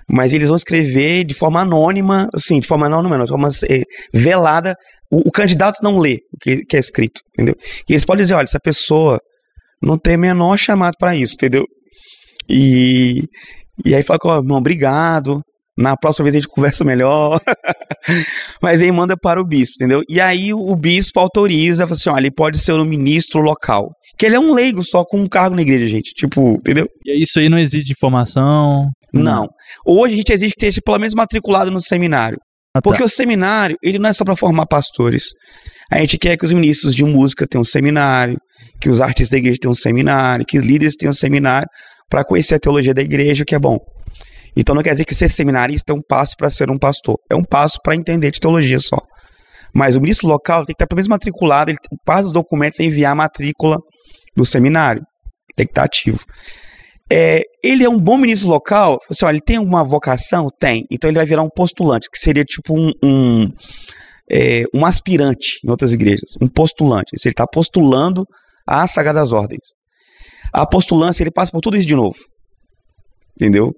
mas eles vão escrever de forma anônima, assim, de forma anônima, não, de forma eh, velada. O, o candidato não lê o que, que é escrito, entendeu? E eles podem dizer, olha, essa pessoa não tem menor chamado para isso, entendeu? E, e aí fala, ó, irmão, obrigado. Na próxima vez a gente conversa melhor. Mas aí manda para o bispo, entendeu? E aí o bispo autoriza, fala assim: olha, ele pode ser o ministro local. Que ele é um leigo só com um cargo na igreja, gente. Tipo, entendeu? E isso aí não exige formação? Não. Hoje a gente exige que esteja pelo menos matriculado no seminário. Ah, tá. Porque o seminário, ele não é só para formar pastores. A gente quer que os ministros de música tenham um seminário, que os artistas da igreja tenham um seminário, que os líderes tenham um seminário para conhecer a teologia da igreja, o que é bom. Então não quer dizer que ser seminarista é um passo para ser um pastor. É um passo para entender de teologia só. Mas o ministro local tem que estar pelo menos matriculado, ele passa os documentos enviar a matrícula do seminário. Tem que estar ativo. É, ele é um bom ministro local, assim, olha, ele tem alguma vocação? Tem. Então ele vai virar um postulante, que seria tipo um, um, é, um aspirante em outras igrejas. Um postulante. Ele está postulando às Sagradas Ordens. A postulância, ele passa por tudo isso de novo. Entendeu?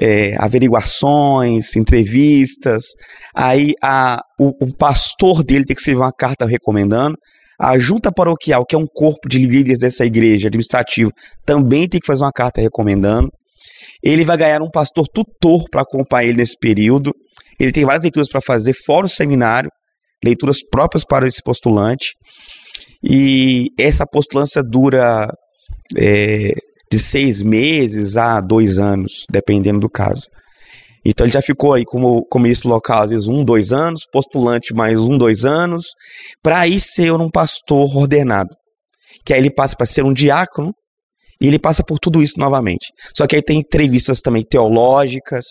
É, averiguações, entrevistas. Aí a, o, o pastor dele tem que escrever uma carta recomendando. A junta paroquial, que é um corpo de líderes dessa igreja, administrativo, também tem que fazer uma carta recomendando. Ele vai ganhar um pastor tutor para acompanhar ele nesse período. Ele tem várias leituras para fazer, fora o seminário, leituras próprias para esse postulante. E essa postulância dura é, de seis meses a dois anos, dependendo do caso. Então ele já ficou aí como, como ministro local, às vezes um, dois anos, postulante mais um, dois anos, para aí ser um pastor ordenado. Que aí ele passa para ser um diácono e ele passa por tudo isso novamente. Só que aí tem entrevistas também teológicas,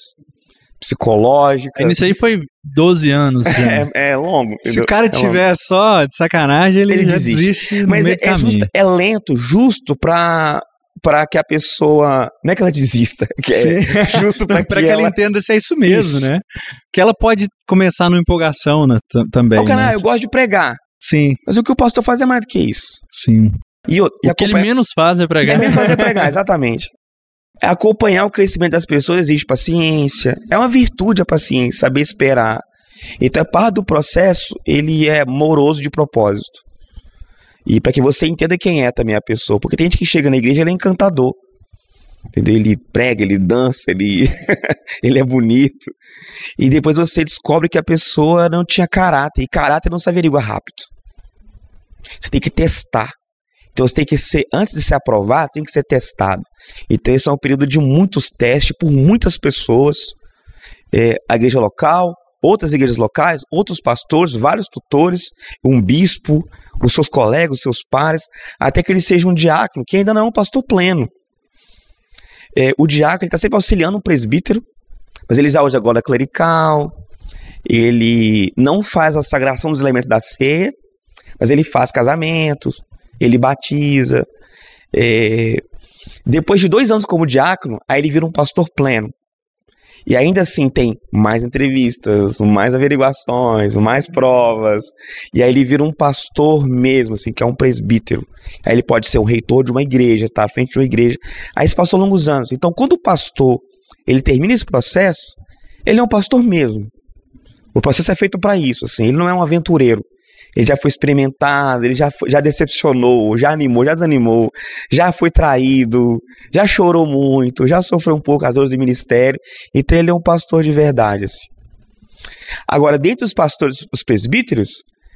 psicológicas. Aí nisso aí foi 12 anos. É, é longo. Se entendeu? o cara É longo. tiver só de sacanagem, ele, Ele desiste. desiste Mas é, é, justo, é lento, justo pra, pra que a pessoa. Não é que ela desista, que é Sim. justo pra que, Pra que ela, ela. entenda se é isso mesmo, Isso. né? Que ela pode começar numa empolgação né, tam- também. Ô, cara, né? eu gosto de pregar. Sim, Mas o que o pastor faz é mais do que isso. sim. E, o- e O que ele menos faz é É pregar. mesmo fazer pregar, exatamente. É acompanhar o crescimento das pessoas exige paciência. É uma virtude a paciência, saber esperar. Então, é parte do processo, ele é moroso de propósito. E para que você entenda quem é também a pessoa. Porque tem gente que chega na igreja, ele é encantador. Entendeu? Ele prega, ele dança, ele, ele é bonito. E depois você descobre que a pessoa não tinha caráter. E caráter não se averigua rápido. Você tem que testar. Então você tem que ser, antes de ser aprovado, tem que ser testado. Então esse é um período de muitos testes por muitas pessoas. É, a igreja local, outras igrejas locais, outros pastores, vários tutores, um bispo, os seus colegas, os seus pares, até que ele seja um diácono, que ainda não é um pastor pleno. É, o diácono está sempre auxiliando um presbítero, mas ele já usa agora clerical, ele não faz a sagração dos elementos da ceia, mas ele faz casamentos, ele batiza. é, Depois de dois anos como diácono, aí ele vira um pastor pleno. E ainda assim tem mais entrevistas, mais averiguações, mais provas. E aí ele vira um pastor mesmo, assim, que é um presbítero. Aí ele pode ser um reitor de uma igreja, estar à frente de uma igreja. Aí se passou longos anos. Então, quando o pastor ele termina esse processo, ele é um pastor mesmo. O processo é feito para isso, assim. Ele não é um aventureiro. Ele já foi experimentado, ele já, foi- já decepcionou, já animou, já desanimou, já foi traído, já chorou muito, já sofreu um pouco as dores do ministério. Então ele é um pastor de verdade, assim. Agora, dentre os pastores, os presbíteros,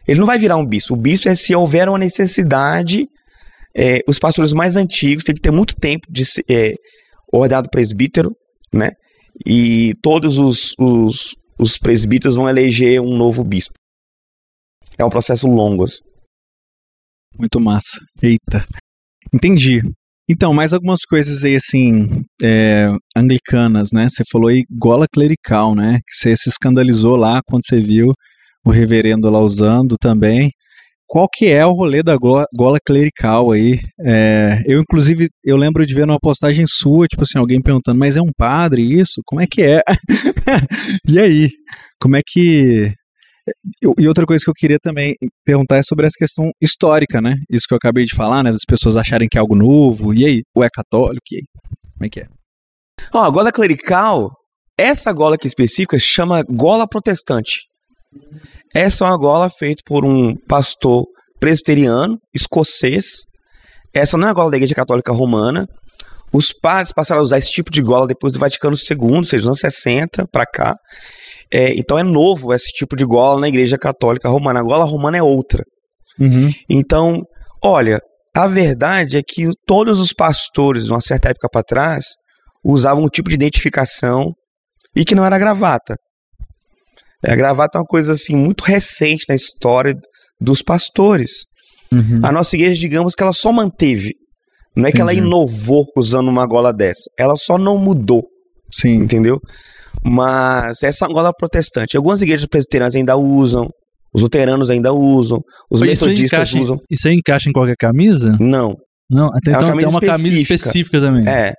ele não vai virar um bispo. O bispo é se houver uma necessidade. é, os pastores mais antigos têm que ter muito tempo de ser é, ordenado presbítero, né? E todos os, os, os presbíteros vão eleger um novo bispo. É um processo longo. assim. Muito massa. Eita. Entendi. Então, mais algumas coisas aí, assim, é, anglicanas, né? Você falou aí gola clerical, né? Que você se escandalizou lá quando você viu o reverendo lá usando também. Qual que é o rolê da gola, clerical aí? É, eu, inclusive, eu lembro de ver numa postagem sua, tipo assim, alguém perguntando, mas é um padre isso? Como é que é? e aí? Como é que... E outra coisa que eu queria também perguntar é sobre essa questão histórica, né? Isso que eu acabei de falar, né? Das pessoas acharem que é algo novo. E aí? Ou é católico? E aí? Como é que é? Ó, a gola clerical, essa gola aqui específica chama gola protestante. Essa é uma gola feita por um pastor presbiteriano, escocês. Essa não é a gola da Igreja Católica Romana. Os padres passaram a usar esse tipo de gola depois do Vaticano II, ou seja, dos anos 60 para cá. É, então é novo esse tipo de gola na Igreja Católica Romana. A gola romana é outra. Então, olha, a verdade é que todos os pastores, uma certa época para trás, usavam um tipo de identificação e que não era gravata. É, A gravata é uma coisa assim muito recente na história dos pastores. Uhum. A nossa igreja, digamos que ela só manteve. Não é que ela Entendi. inovou usando uma gola dessa. Ela só não mudou, Sim. entendeu? Mas essa é uma gola protestante. Algumas igrejas presbiterianas ainda usam, os luteranos ainda usam, os Isso metodistas encaixa, usam. isso aí encaixa em qualquer camisa? Não. Não, até É uma então camisa tem uma camisa específica. específica também. É.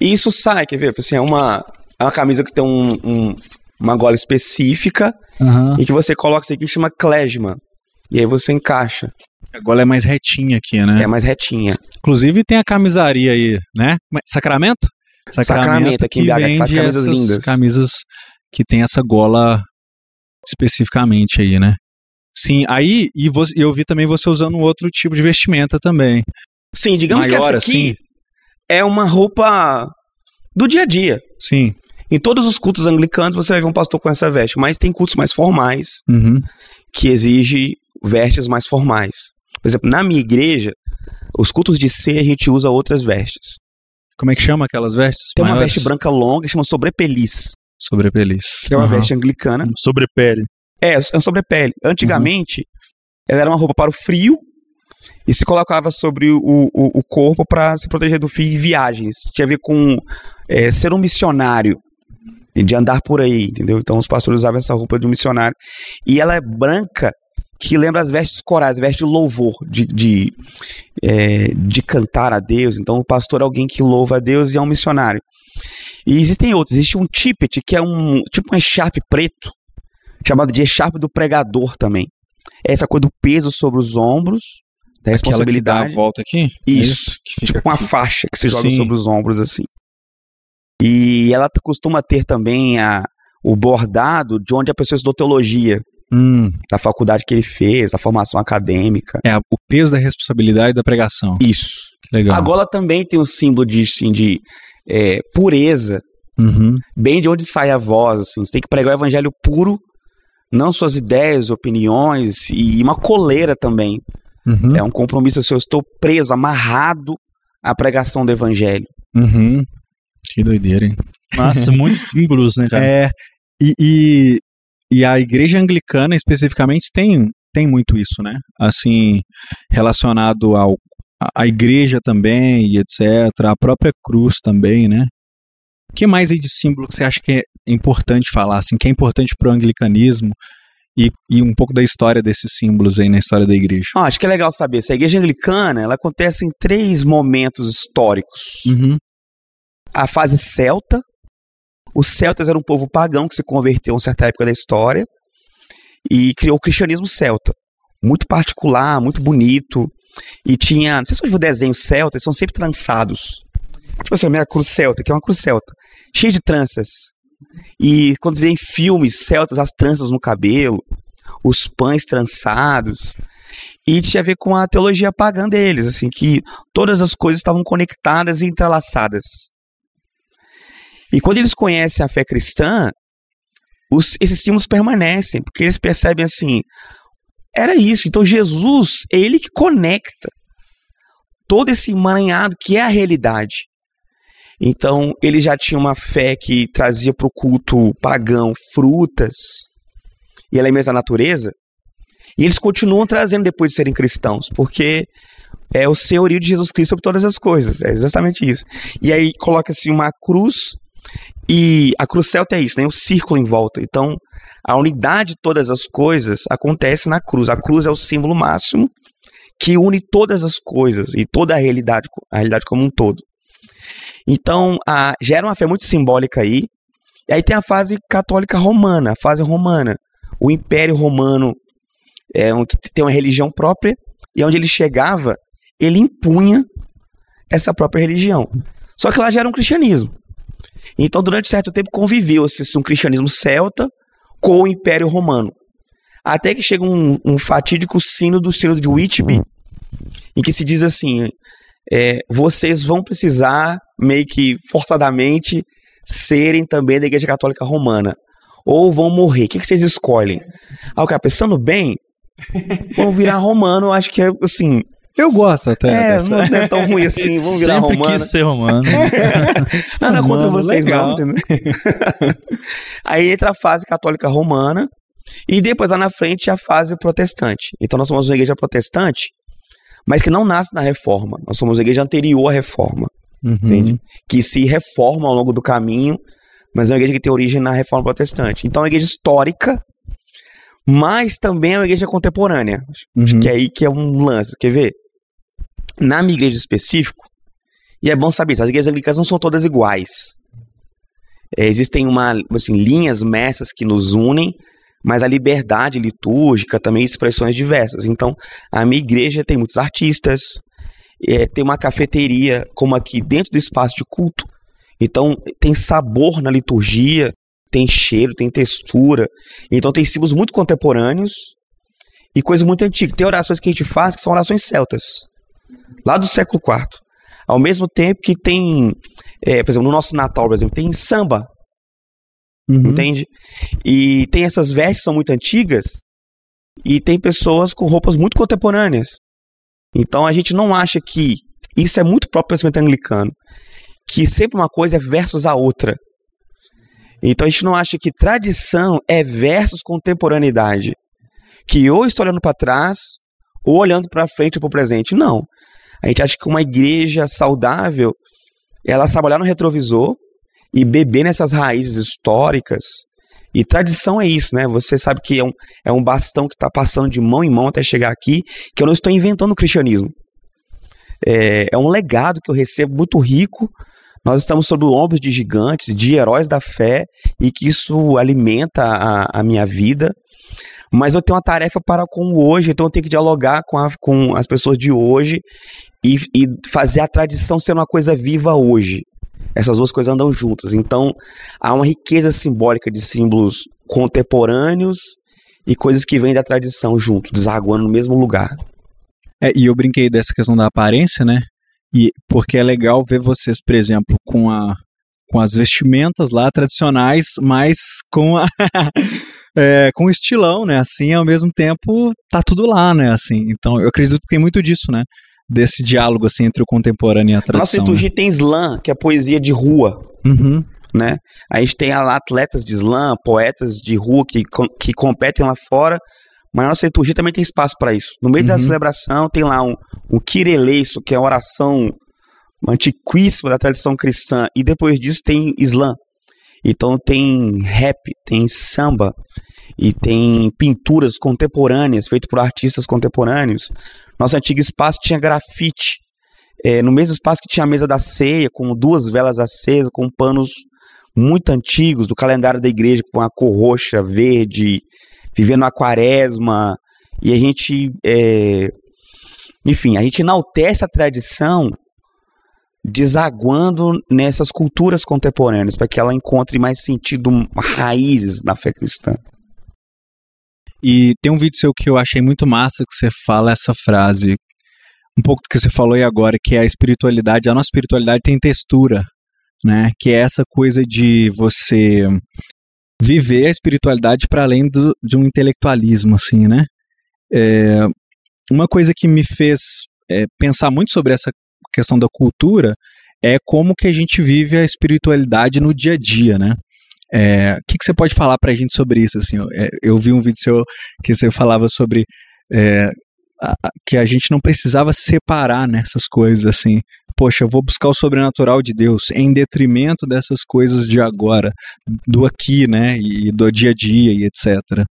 E isso sai, quer ver? Assim, é uma, é uma camisa que tem um, um- uma gola específica Aham. e que você coloca isso aqui que chama klezma. E aí você encaixa. A gola é mais retinha aqui, né? É mais retinha. Inclusive tem a camisaria aí, né? É- Sacramento? Sacramento, aqui em que BH, que faz camisas essas lindas. camisas que tem essa gola especificamente aí, né? Sim, aí e você- eu vi também você usando outro tipo de vestimenta também. Sim, digamos Maior que essa aqui assim? é uma roupa do dia a dia. Sim. Em todos os cultos anglicanos você vai ver um pastor com essa veste, mas tem cultos mais formais Uhum. que exigem vestes mais formais. Por exemplo, na minha igreja, os cultos de ceia a gente usa outras vestes. Como é que chama aquelas vestes? Tem uma maiores? veste branca longa chama sobrepeliz, Sobrepeliz. que é uma Aham. veste anglicana. Sobre pele. É, é sobre pele. Antigamente, ela era uma roupa para o frio e se colocava sobre o, o, o corpo para se proteger do frio em viagens. Tinha a ver com é, ser um missionário. de andar por aí, entendeu? Então os pastores usavam essa roupa de um missionário. E ela é branca, que lembra as vestes corais, vestes de louvor, de, de, é, de cantar a Deus. Então o pastor é alguém que louva a Deus e é um missionário. E existem outros. Existe um tippet, que é um tipo um echarpe preto, chamado de echarpe do pregador também. É essa coisa do peso sobre os ombros, da responsabilidade. Aquela que dá a volta aqui? É Isso. tipo uma aqui. faixa que se joga Sim. sobre os ombros assim. E ela costuma ter também a, o bordado de onde a pessoa estudou teologia, Hum, da faculdade que ele fez, da formação acadêmica. é o peso da responsabilidade da pregação. Isso. Que legal. A gola também tem um símbolo de, assim, de é, pureza, Uhum. bem de onde sai a voz. Assim. Você tem que pregar o evangelho puro, não suas ideias, opiniões, e uma coleira também. Uhum. É um compromisso assim, eu estou preso, amarrado à pregação do evangelho. Uhum. Que doideira, hein? Nossa, muitos símbolos, né, cara? É, e, e, e a igreja anglicana especificamente tem, tem muito isso, né? Assim, relacionado ao, à- à igreja também e etc. A própria cruz também, né? O que mais aí de símbolo que você acha que é importante falar, assim, que é importante pro anglicanismo e, e um pouco da história desses símbolos aí na história da igreja? Ah, acho que é legal saber. Se a igreja anglicana, ela acontece em três momentos históricos. Uhum. A fase celta. Os celtas eram um povo pagão que se converteu em certa época da história e criou o cristianismo celta. Muito particular, muito bonito. E tinha. Não sei se você viu o desenho celta, eles são sempre trançados. Tipo assim, a minha cruz celta, que é uma cruz celta, cheia de tranças. E quando vê em filmes celtas, as tranças no cabelo, os pães trançados. E tinha a ver com a teologia pagã deles, assim, que todas as coisas estavam conectadas e entrelaçadas. E quando eles conhecem a fé cristã, os- esses símbolos permanecem, porque eles percebem assim, era isso. Então Jesus é ele que conecta todo esse emaranhado que é a realidade. Então ele já tinha uma fé que trazia para o culto pagão frutas e elementos da natureza, e eles continuam trazendo depois de serem cristãos, porque é o senhorio de Jesus Cristo sobre todas as coisas. É exatamente isso. E aí coloca-se uma cruz, e a cruz celta é isso, né? O círculo em volta. Então, a unidade de todas as coisas acontece na cruz. A cruz é o símbolo máximo que une todas as coisas e toda a realidade, a realidade como um todo. Então, a, gera uma fé muito simbólica aí. E aí tem a fase católica romana, a fase romana. O Império Romano é um que tem uma religião própria e onde ele chegava, ele impunha essa própria religião. Só que lá já era um cristianismo. Então, durante certo tempo, conviveu-se um cristianismo celta com o Império Romano. Até que chega um, um fatídico sino do sino de Whitby, em que se diz assim: é, vocês vão precisar, meio que forçadamente, serem também da Igreja Católica Romana. Ou vão morrer. O que, que vocês escolhem? Ah, o cara, pensando bem, vão virar romano, acho que é assim. Eu gosto até É, dessa. não é tão ruim assim, vamos virar Sempre romano. quis ser romano. Nada contra Romano, vocês, legal. não, entendeu? Aí entra a fase católica romana e depois lá na frente a fase protestante. Então nós somos uma igreja protestante, mas que não nasce na reforma. Nós somos uma igreja anterior à reforma, Uhum. entende? Que se reforma ao longo do caminho, mas é uma igreja que tem origem na reforma protestante. Então é uma igreja histórica, mas também é uma igreja contemporânea. Uhum. Que é aí que é um lance. Quer ver? Na minha igreja específico, e é bom saber as igrejas anglicanas não são todas iguais. É, existem uma, assim, linhas messas que nos unem, mas a liberdade litúrgica também expressões diversas. Então, a minha igreja tem muitos artistas, é, tem uma cafeteria como aqui dentro do espaço de culto. Então, tem sabor na liturgia, tem cheiro, tem textura. Então, tem símbolos muito contemporâneos e coisas muito antigas. Tem orações que a gente faz que são orações celtas, lá do século IV. Ao mesmo tempo que tem, é, por exemplo, no nosso Natal, por exemplo, tem samba, Uhum. entende? E tem essas vestes que são muito antigas e tem pessoas com roupas muito contemporâneas. Então a gente não acha que isso é muito próprio do pensamento anglicano, que sempre uma coisa é versus a outra. Então a gente não acha que tradição é versus contemporaneidade, que ou estou olhando para trás ou olhando para frente ou para o presente. Não. A gente acha que uma igreja saudável, ela sabe olhar no retrovisor e beber nessas raízes históricas. E tradição é isso, né? Você sabe que é um, é um bastão que está passando de mão em mão até chegar aqui, que eu não estou inventando o cristianismo. É, é um legado que eu recebo muito rico. Nós estamos sob ombros de gigantes, de heróis da fé, e que isso alimenta a, a minha vida. Mas eu tenho uma tarefa para com hoje, então eu tenho que dialogar com, a, com as pessoas de hoje e, e fazer a tradição ser uma coisa viva hoje. Essas duas coisas andam juntas. Então, há uma riqueza simbólica de símbolos contemporâneos e coisas que vêm da tradição junto, desaguando no mesmo lugar. É, e eu brinquei dessa questão da aparência, né? E porque é legal ver vocês, por exemplo, com a com as vestimentas lá tradicionais, mas com a é, com estilão, né? Assim, ao mesmo tempo tá tudo lá, né? Assim, então eu acredito que tem muito disso, né? desse diálogo assim entre o contemporâneo e a tradição. Nossa liturgia né? tem slam, que é poesia de rua. Uhum. Né? A gente tem lá atletas de slam, poetas de rua que, que competem lá fora, mas a nossa liturgia também tem espaço para isso. No meio uhum. da celebração tem lá um, um kireleisso, que é uma oração antiquíssima da tradição cristã, e depois disso tem slam. Então tem rap, tem samba, e tem pinturas contemporâneas feitas por artistas contemporâneos. Nosso antigo espaço tinha grafite. É, no mesmo espaço que tinha a mesa da ceia, com duas velas acesas, com panos muito antigos do calendário da igreja, com a cor roxa, verde, vivendo a quaresma. E a gente, é, enfim, a gente enaltece a tradição desaguando nessas culturas contemporâneas, para que ela encontre mais sentido, raízes na fé cristã. E tem um vídeo seu que eu achei muito massa que você fala essa frase, um pouco do que você falou aí agora, que é a espiritualidade, a nossa espiritualidade tem textura, né? Que é essa coisa de você viver a espiritualidade para além do, de um intelectualismo, assim, né? É, uma coisa que me fez é, pensar muito sobre essa questão da cultura é como que a gente vive a espiritualidade no dia a dia, né? É, o que, que, você pode falar para a gente sobre isso? Assim, eu, é, eu, vi um vídeo seu que você falava sobre é, a, que a gente não precisava separar nessas coisas assim. Poxa, eu vou buscar o sobrenatural de Deus em detrimento dessas coisas de agora, do aqui, né, e do dia a dia e etc.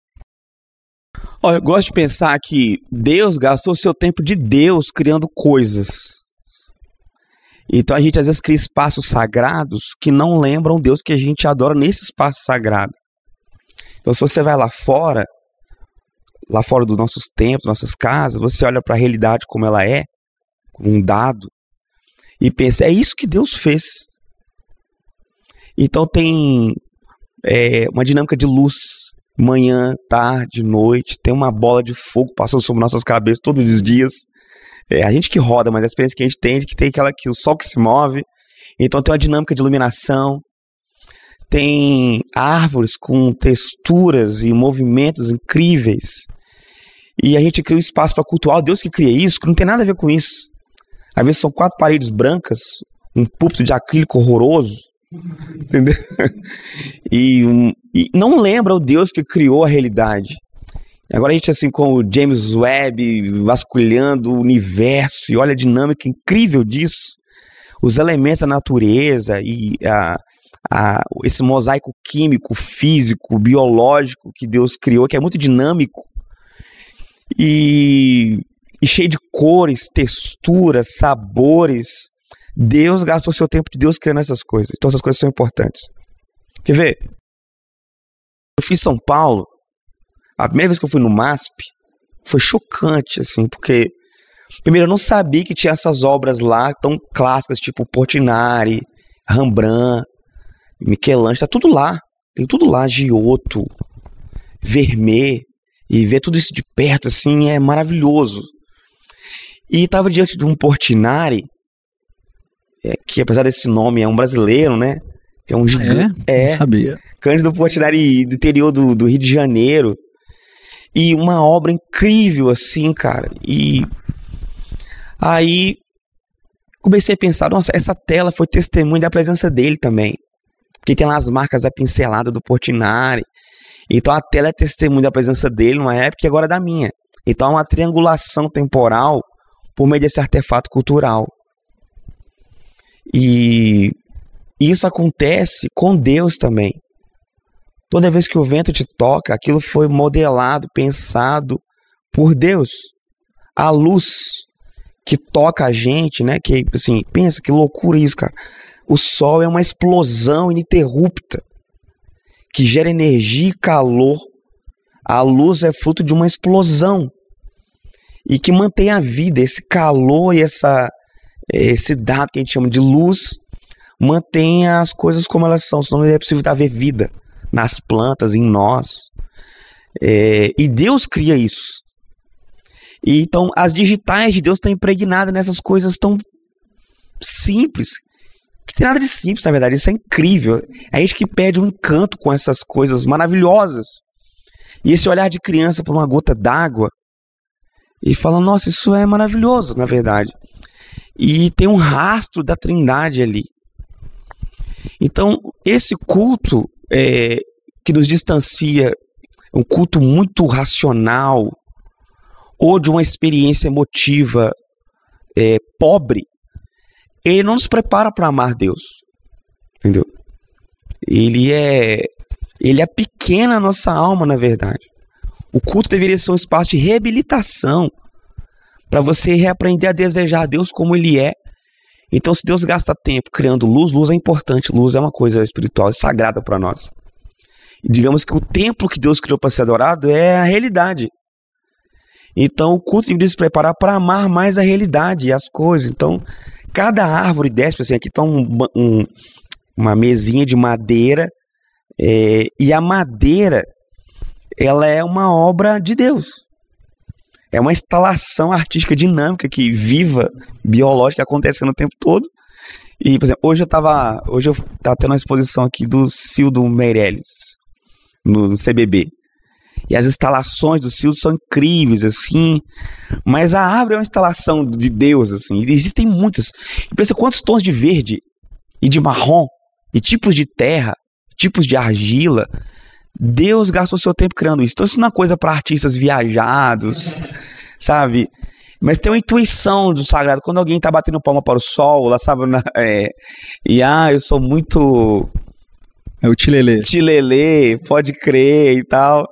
Olha, eu gosto de pensar que Deus gastou seu tempo de Deus criando coisas. Então a gente às vezes cria espaços sagrados que não lembram Deus que a gente adora nesse espaço sagrado. Então se você vai lá fora, lá fora dos nossos templos, nossas casas, você olha para a realidade como ela é, como um dado, e pensa, é isso que Deus fez. Então tem é, uma dinâmica de luz, manhã, tarde, noite, tem uma bola de fogo passando sobre nossas cabeças todos os dias. É a gente que roda, mas a experiência que a gente tem é que tem aquela que o sol que se move, então tem uma dinâmica de iluminação, tem árvores com texturas e movimentos incríveis. E a gente cria um espaço para cultuar o Deus que cria isso, que não tem nada a ver com isso. Às vezes são quatro paredes brancas, um púlpito de acrílico horroroso, entendeu? E, um, e não lembra o Deus que criou a realidade. Agora a gente, assim, com o James Webb vasculhando o universo e olha a dinâmica incrível disso, os elementos da natureza e a, a, esse mosaico químico, físico, biológico que Deus criou, que é muito dinâmico e, e cheio de cores, texturas, sabores. Deus gastou seu tempo de Deus criando essas coisas. Então essas coisas são importantes. Quer ver? Eu fiz São Paulo a primeira vez que eu fui no MASP foi chocante, assim, porque primeiro eu não sabia que tinha essas obras lá tão clássicas, tipo Portinari, Rembrandt, Michelangelo, tá tudo lá. Tem tudo lá, Giotto, Vermeer, e ver tudo isso de perto, assim, é maravilhoso. E estava diante de um Portinari, é, que apesar desse nome é um brasileiro, né? Que é um gigante. É, é não sabia. Cândido Portinari do interior do, do Rio de Janeiro. E uma obra incrível, assim, cara. E aí comecei a pensar, nossa, essa tela foi testemunho da presença dele também. Porque tem lá as marcas da pincelada do Portinari. Então a tela é testemunho da presença dele numa época e agora é da minha. Então é uma triangulação temporal por meio desse artefato cultural. E isso acontece com Deus também. Toda vez que o vento te toca, aquilo foi modelado, pensado por Deus. A luz que toca a gente, né? Que assim, pensa que loucura isso, cara. O sol é uma explosão ininterrupta que gera energia e calor. A luz é fruto de uma explosão e que mantém a vida, esse calor e essa esse dado que a gente chama de luz mantém as coisas como elas são, senão não é possível haver vida nas plantas, em nós. É, e Deus cria isso. E, então, as digitais de Deus estão impregnadas nessas coisas tão simples. Que tem nada de simples, na verdade. Isso é incrível. É a gente que perde um encanto com essas coisas maravilhosas. E esse olhar de criança para uma gota d'água e fala: Nossa, isso é maravilhoso, na verdade. E tem um rastro da Trindade ali. Então, esse culto é, que nos distancia, um culto muito racional, ou de uma experiência emotiva é, pobre, ele não nos prepara para amar Deus. Entendeu? Ele é ele é pequena a nossa alma, na verdade. O culto deveria ser um espaço de reabilitação para você reaprender a desejar Deus como ele é então, se Deus gasta tempo criando luz, luz é importante, luz é uma coisa espiritual e sagrada para nós. E digamos que o templo que Deus criou para ser adorado é a realidade. Então, o culto deveria se preparar para amar mais a realidade e as coisas. Então, cada árvore desce, assim, aqui está um, um, uma mesinha de madeira, é, e a madeira, ela é uma obra de Deus. É uma instalação artística dinâmica que viva, biológica, acontecendo o tempo todo. E, por exemplo, hoje eu tava. Hoje eu tava tendo uma exposição aqui do Cildo Meirelles, no CBB. E as instalações do Cildo são incríveis, assim. Mas a árvore é uma instalação de Deus, assim. Existem muitas. E pensa quantos tons de verde e de marrom, e tipos de terra, tipos de argila, Deus gastou seu tempo criando isso. Então, isso não é coisa para artistas viajados, sabe? Mas tem uma intuição do sagrado. Quando alguém tá batendo palma para o sol, lá sabe, na, é, e ah, eu sou muito. É o tilelê. Tilelê, pode crer e tal.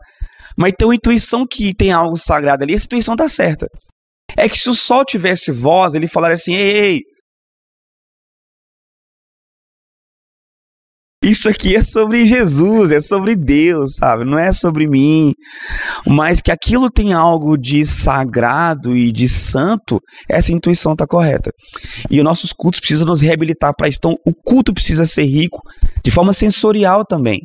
Mas tem uma intuição que tem algo sagrado ali, essa intuição tá certa. É que se o sol tivesse voz, ele falaria assim: ei, ei Isso aqui é sobre Jesus, é sobre Deus, sabe? Não é sobre mim. Mas que aquilo tem algo de sagrado e de santo, essa intuição está correta. E os nossos cultos precisam nos reabilitar para isso. Então, o culto precisa ser rico de forma sensorial também.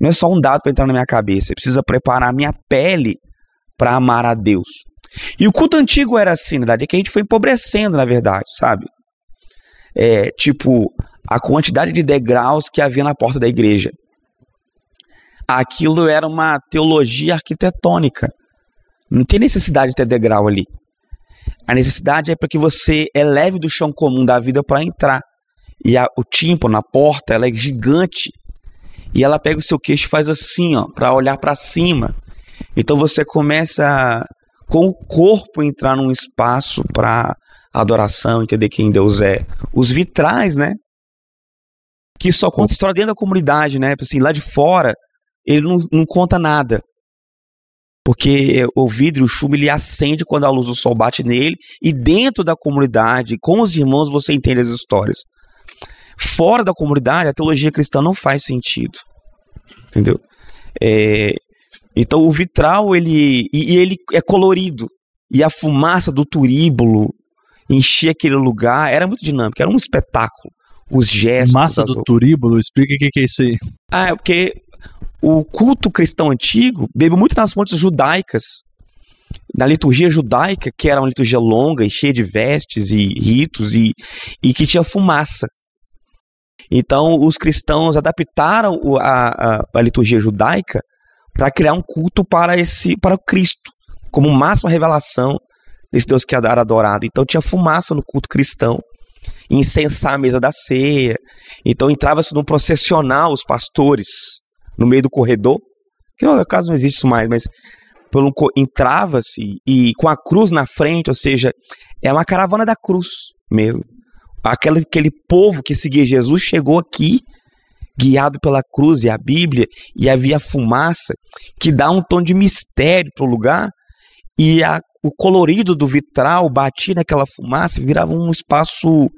Não é só um dado para entrar na minha cabeça. Precisa preparar a minha pele para amar a Deus. E o culto antigo era assim, na verdade, é que a gente foi empobrecendo, na verdade, sabe? É, tipo, a quantidade de degraus que havia na porta da igreja. Aquilo era uma teologia arquitetônica. Não tem necessidade de ter degrau ali. A necessidade é para que você eleve do chão comum da vida para entrar. E a, o tímpano, a porta, ela é gigante. E ela pega o seu queixo e faz assim, ó, para olhar para cima. Então você começa com o corpo entrar num espaço para adoração, entender quem Deus é. Os vitrais, né? Que só conta história dentro da comunidade, né? Assim, lá de fora, ele não, não conta nada. Porque o vidro, o chumbo, ele acende quando a luz do sol bate nele, e dentro da comunidade, com os irmãos, você entende as histórias. Fora da comunidade, a teologia cristã não faz sentido. Entendeu? É, então o vitral, ele, e, e ele é colorido. E a fumaça do turíbulo enchia aquele lugar, era muito dinâmico, era um espetáculo os gestos. Massa do turíbulo, explica o que, que é isso aí. Ah, é porque o culto cristão antigo bebe muito nas fontes judaicas, na liturgia judaica, que era uma liturgia longa e cheia de vestes e ritos e, e que tinha fumaça. Então, os cristãos adaptaram a, a, a liturgia judaica para criar um culto para esse para o Cristo, como máxima revelação desse Deus que era adorado. Então, tinha fumaça no culto cristão incensar a mesa da ceia. Então entrava-se num processional os pastores no meio do corredor, que no caso não existe isso mais, mas entrava-se e com a cruz na frente, ou seja, é uma caravana da cruz mesmo. aquele, aquele povo que seguia Jesus chegou aqui, guiado pela cruz e a Bíblia, e havia fumaça que dá um tom de mistério para o lugar, e a, o colorido do vitral batia naquela fumaça virava um espaço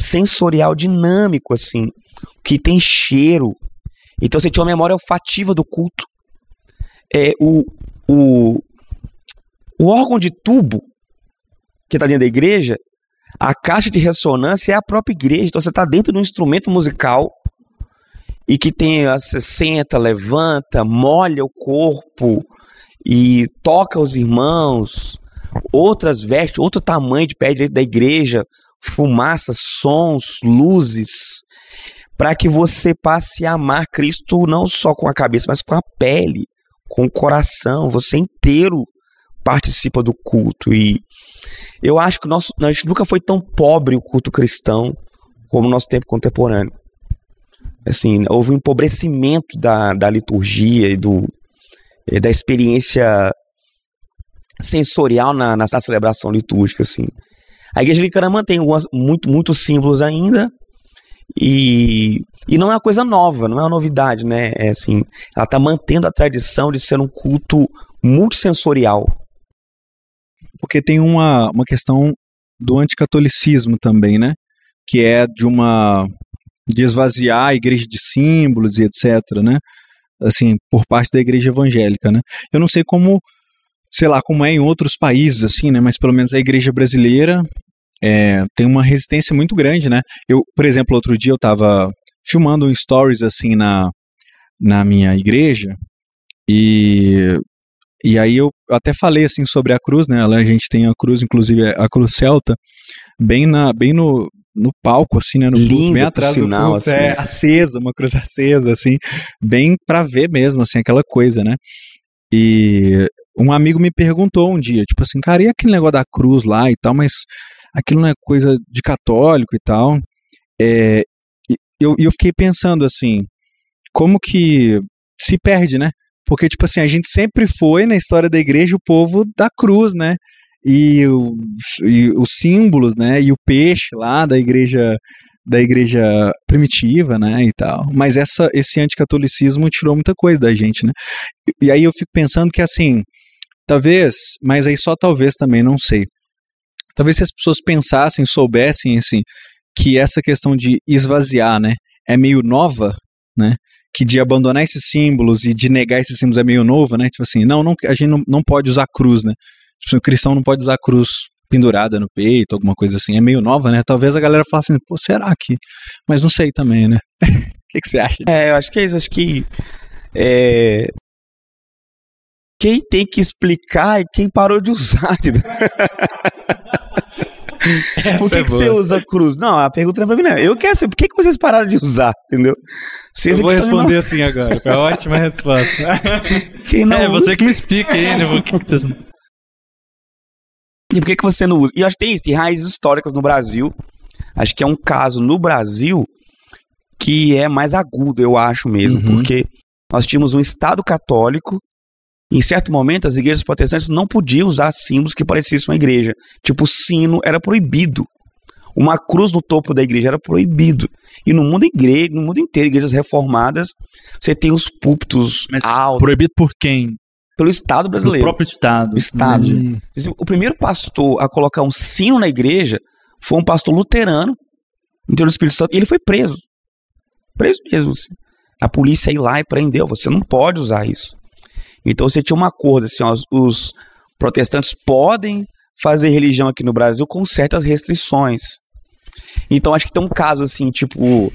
sensorial dinâmico, assim, que tem cheiro. Então você tinha uma memória olfativa do culto. É, o, o, o órgão de tubo que está dentro da igreja, a caixa de ressonância é a própria igreja. Então você está dentro de um instrumento musical e que tem, você senta, levanta, molha o corpo e toca os irmãos, outras vestes, outro tamanho de pé direito da igreja, fumaça, sons, luzes, para que você passe a amar Cristo não só com a cabeça, mas com a pele, com o coração, você inteiro participa do culto e eu acho que nosso, a gente nunca foi tão pobre o culto cristão como o nosso tempo contemporâneo. Assim, houve um empobrecimento da, da liturgia e do, da experiência sensorial na, na, na celebração litúrgica, assim. A igreja anglicana mantém algumas, muito, muitos símbolos ainda, e, e não é uma coisa nova, não é uma novidade, né? É assim, ela está mantendo a tradição de ser um culto multissensorial. Porque tem uma, uma questão do anticatolicismo também, né? Que é de uma de esvaziar a igreja de símbolos e etc, né? Assim, por parte da igreja evangélica, né? Eu não sei como sei lá, como é em outros países, assim, né? Mas pelo menos a igreja brasileira é, tem uma resistência muito grande, né? Eu, por exemplo, outro dia eu estava filmando um stories, assim, na, na minha igreja e, e aí eu até falei, assim, sobre a cruz, né? A gente tem a cruz, inclusive a cruz celta, bem, na, bem no, no palco, assim, né? No Lindo, bem atrás sinal, do culto, assim. é, acesa, uma cruz acesa, assim, bem para ver mesmo, assim, aquela coisa, né? E um amigo me perguntou um dia, tipo assim, cara, e aquele negócio da cruz lá e tal, mas aquilo não é coisa de católico e tal. É, e eu, eu fiquei pensando assim, como que se perde, né? Porque, tipo assim, a gente sempre foi na história da igreja o povo da cruz, né? E, o, e os símbolos, né? E o peixe lá da igreja da igreja primitiva, né, e tal. Mas essa, esse anticatolicismo tirou muita coisa da gente, né? E aí eu fico pensando que, assim, talvez, mas aí só talvez também, não sei. Talvez se as pessoas pensassem, soubessem, assim, que essa questão de esvaziar, né, é meio nova, né, que de abandonar esses símbolos e de negar esses símbolos é meio novo, né, tipo assim, não, não a gente não, não pode usar cruz, né, tipo assim, o cristão não pode usar cruz pendurada no peito, alguma coisa assim, é meio nova, né, talvez a galera fale assim, pô, será que? Mas não sei também, né. O que, que você acha disso? É, eu acho que é isso, acho que é, quem tem que explicar é quem parou de usar. entendeu? por que, é que você usa cruz? Não, a pergunta não é pra mim, não. Eu quero saber por que, que vocês pararam de usar, entendeu? Vocês Eu vou é tão responder assim agora, foi uma ótima resposta. Quem não é, usa, você que me explica aí, né? por que que vocês- E por que, que você não usa? E eu acho que tem isso, tem raízes históricas no Brasil. Acho que é um caso no Brasil que é mais agudo, eu acho mesmo, Uhum. porque nós tínhamos um Estado católico. Em certo momento, as igrejas protestantes não podiam usar símbolos que parecessem uma igreja. Tipo, o sino era proibido. Uma cruz no topo da igreja era proibido. E no mundo igreja, no mundo inteiro, igrejas reformadas, você tem os púlpitos Mas altos Proibido por quem? pelo Estado Do brasileiro. próprio Estado. O Estado. Entendi. O primeiro pastor a colocar um sino na igreja foi um pastor luterano, no interior do Espírito Santo, e ele foi preso. Preso mesmo. Assim. A polícia ia lá e prendeu. Você não pode usar isso. Então você tinha um acordo assim, ó, os, protestantes podem fazer religião aqui no Brasil com certas restrições. Então acho que tem um caso assim, tipo,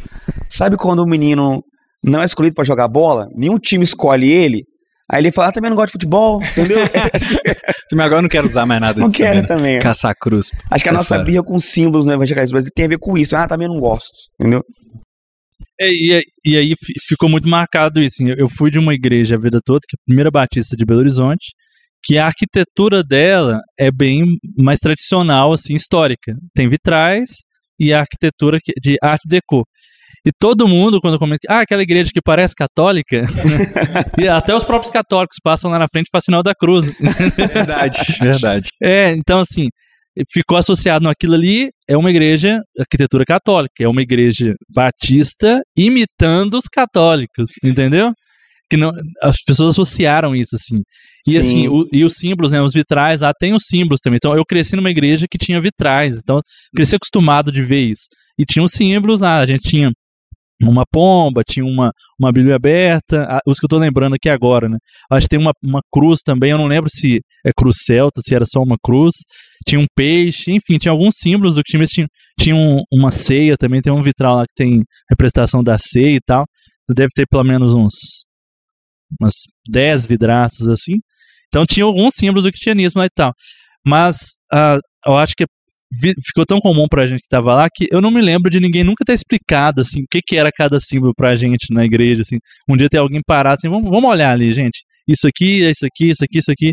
sabe quando o menino não é escolhido para jogar bola, nenhum time escolhe ele, aí ele fala, ah, também não gosto de futebol, entendeu? Também agora eu não quero usar mais nada não disso quero também, né? também. Caçar cruz. Acho que a nossa fora. birra com símbolos no evangelismo brasileiro tem a ver com isso. Ah, também não gosto, entendeu? É, e, e aí fi- ficou muito marcado isso. assim, Eu fui de uma igreja a vida toda, que é a primeira batista de Belo Horizonte, que a arquitetura dela é bem mais tradicional, assim, histórica. Tem vitrais e a arquitetura de art deco. E todo mundo, quando comenta, ah, aquela igreja que parece católica, e até os próprios católicos passam lá na frente para sinal da cruz. Verdade, verdade. É, então assim, ficou associado naquilo ali, é uma igreja arquitetura católica, é uma igreja batista imitando os católicos, entendeu? Que não, as pessoas associaram isso, assim. E Sim. assim, o- e os símbolos, né? Os vitrais lá tem os símbolos também. Então eu cresci numa igreja que tinha vitrais. Então, cresci acostumado de ver isso. E tinha os símbolos lá, a gente tinha uma pomba, tinha uma, uma Bíblia aberta, os que eu tô lembrando aqui agora, né? Acho que tem uma, uma cruz também, eu não lembro se é cruz celta, se era só uma cruz. Tinha um peixe, enfim, tinha alguns símbolos do que tinha, tinha, tinha um- uma ceia também, tem um vitral lá que tem representação da ceia e tal. Deve ter pelo menos uns umas 10 vidraças assim. Então tinha alguns símbolos do cristianismo lá e tal. Mas ah, eu acho que ficou tão comum pra gente que tava lá que eu não me lembro de ninguém nunca ter explicado assim o que, que era cada símbolo pra gente na igreja assim. Um dia ter alguém parado assim, vamos, vamos olhar ali, gente. Isso aqui, isso aqui, isso aqui, isso aqui,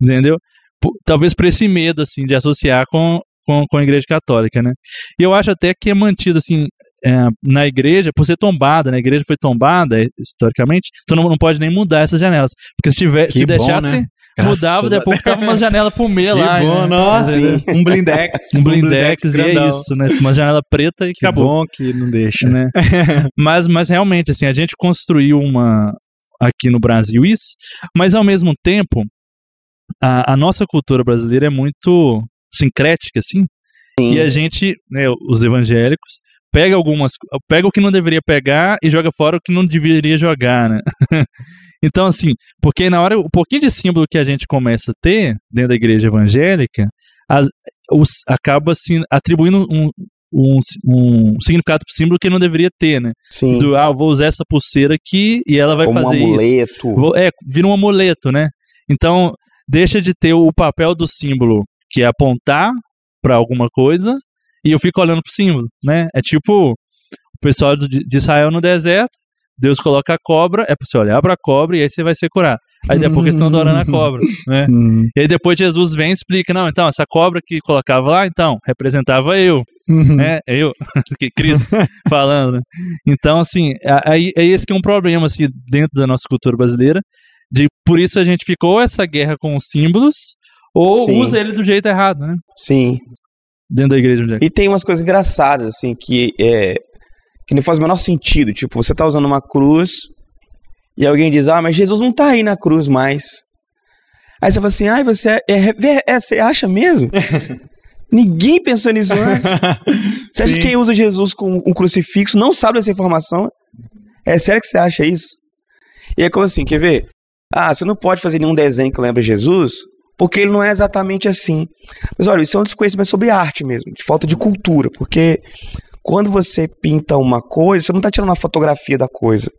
entendeu? P- Talvez por esse medo assim de associar com, com, com a igreja católica, né? E eu acho até que é mantido assim é, na igreja, por ser tombada, né? A igreja foi tombada é, historicamente, então não, não pode nem mudar essas janelas. Porque se tiver, Que se bom, deixasse, né? Graças mudava, a depois tava umas janelas fumê Que lá. bom, né? nossa. Sim. Um blindex. Um blindex, e é isso, né? Uma janela preta e Que acabou. bom que não deixa. Né? mas, mas realmente, assim, a gente construiu uma aqui no Brasil isso, mas ao mesmo tempo, a, a nossa cultura brasileira é muito sincrética, assim, Sim. e a gente, né, os evangélicos, pega algumas, pega o que não deveria pegar e joga fora o que não deveria jogar, né? Então, assim, porque na hora, o pouquinho de símbolo que a gente começa a ter dentro da igreja evangélica, as- os- acaba assim, atribuindo um, um, um significado pro símbolo que não deveria ter, né? Sim. Do, ah, vou usar essa pulseira aqui e ela vai Como um fazer isso. amuleto. Vou- É, vira um amuleto, né? Então, deixa de ter o papel do símbolo, que é apontar pra alguma coisa, e eu fico olhando pro símbolo, né? É tipo o pessoal de Israel no deserto, Deus coloca a cobra, é pra você olhar pra cobra e aí você vai ser curado. Aí depois eles estão adorando a cobra, né? Hum. E aí depois Jesus vem e explica, não, então, essa cobra que colocava lá, então, representava eu, Uhum. né? Eu, que Cristo falando, né? Então, assim, aí é esse que é um problema, assim, dentro da nossa cultura brasileira, de por isso a gente ficou essa guerra com os símbolos, ou Sim. usa ele do jeito errado, né? Sim. Dentro da igreja. é E tem umas coisas engraçadas, assim, que é. Que não faz o menor sentido. Tipo, você tá usando uma cruz e alguém diz, ah, mas Jesus não tá aí na cruz mais. Aí você fala assim, ah, você é, é- é- você acha mesmo? Ninguém pensou nisso antes. Você acha que quem usa Jesus com um crucifixo não sabe dessa informação? É sério que você acha isso? E é como assim, quer ver? Ah, você não pode fazer nenhum desenho que lembre Jesus, porque ele não é exatamente assim. Mas olha, isso é um desconhecimento sobre arte mesmo, de falta de cultura, porque quando você pinta uma coisa, você não está tirando uma fotografia da coisa.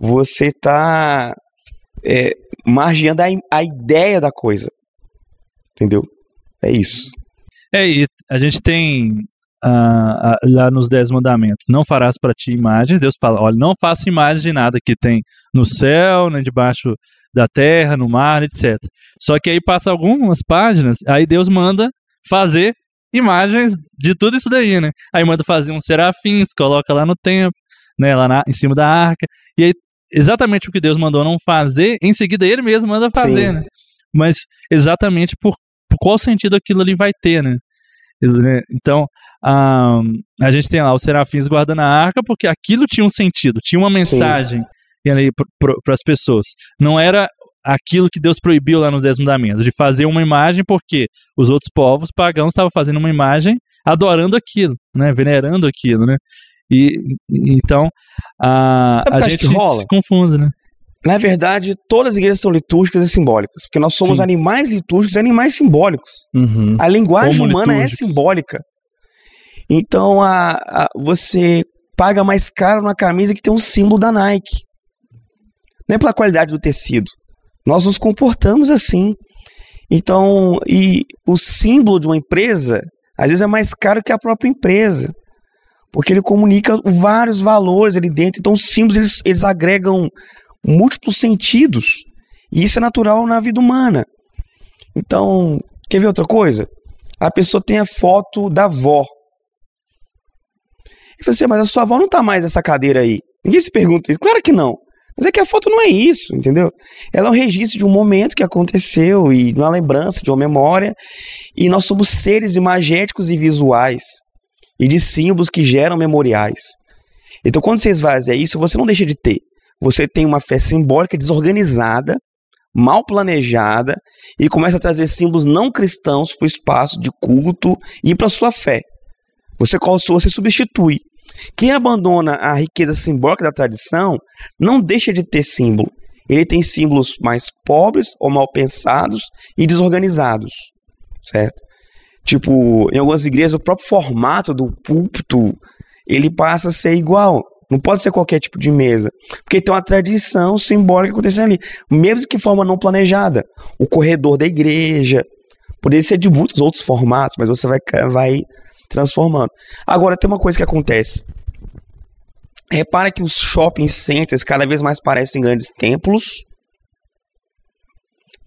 Você está é, a, a ideia da coisa. Entendeu? É isso. É, e a gente tem ah, ah, lá nos Dez Mandamentos, não farás para ti imagem. Deus fala, olha, não faça imagem de nada que tem no céu, nem debaixo da terra, no mar, etc. Só que aí passa algumas páginas, aí Deus manda fazer imagens de tudo isso daí, né? Aí manda fazer uns serafins, coloca lá no templo, né, lá na- em cima da arca. E aí, exatamente o que Deus mandou não fazer, em seguida ele mesmo manda fazer, Sim. né? Mas exatamente por, por qual sentido aquilo ali vai ter, né? Né? Então, ah, a gente tem lá os serafins guardando a arca porque aquilo tinha um sentido, tinha uma mensagem para as pessoas. Não era aquilo que Deus proibiu lá nos Dez Mandamentos, de fazer uma imagem porque os outros povos pagãos estavam fazendo uma imagem adorando aquilo, né? Venerando aquilo, né? E, então a, a gente se confunde, né? Na verdade, todas as igrejas são litúrgicas e simbólicas, porque nós somos Sim. animais litúrgicos e animais simbólicos. Uhum. A linguagem Como humana é litúrgicos. simbólica. Então, a, a- você paga mais caro numa camisa que tem um símbolo da Nike. Não é pela qualidade do tecido. Nós nos comportamos assim. Então, e o símbolo de uma empresa, às vezes é mais caro que a própria empresa. Porque ele comunica vários valores ali dentro. Então, os símbolos, eles, eles agregam múltiplos sentidos. E isso é natural na vida humana. Então, quer ver outra coisa? A pessoa tem a foto da avó. E você, assim, mas a sua avó não tá mais nessa cadeira aí. Ninguém se pergunta isso. Claro que não. Mas é que a foto não é isso, entendeu? Ela é um registro de um momento que aconteceu e de uma lembrança, de uma memória. E nós somos seres imagéticos e visuais e de símbolos que geram memoriais. Então, quando você esvazia isso, você não deixa de ter. Você tem uma fé simbólica desorganizada, mal planejada e começa a trazer símbolos não cristãos para o espaço de culto e para sua fé. Você, você substitui. Quem abandona a riqueza simbólica da tradição não deixa de ter símbolo. Ele tem símbolos mais pobres ou mal pensados e desorganizados, certo? Tipo, em algumas igrejas, o próprio formato do púlpito ele passa a ser igual. Não pode ser qualquer tipo de mesa. Porque tem uma tradição simbólica acontecendo ali. Mesmo que forma não planejada. O corredor da igreja. Poderia ser de muitos outros formatos, mas você vai, vai transformando. Agora, tem uma coisa que acontece. Repara que os shopping centers cada vez mais parecem grandes templos.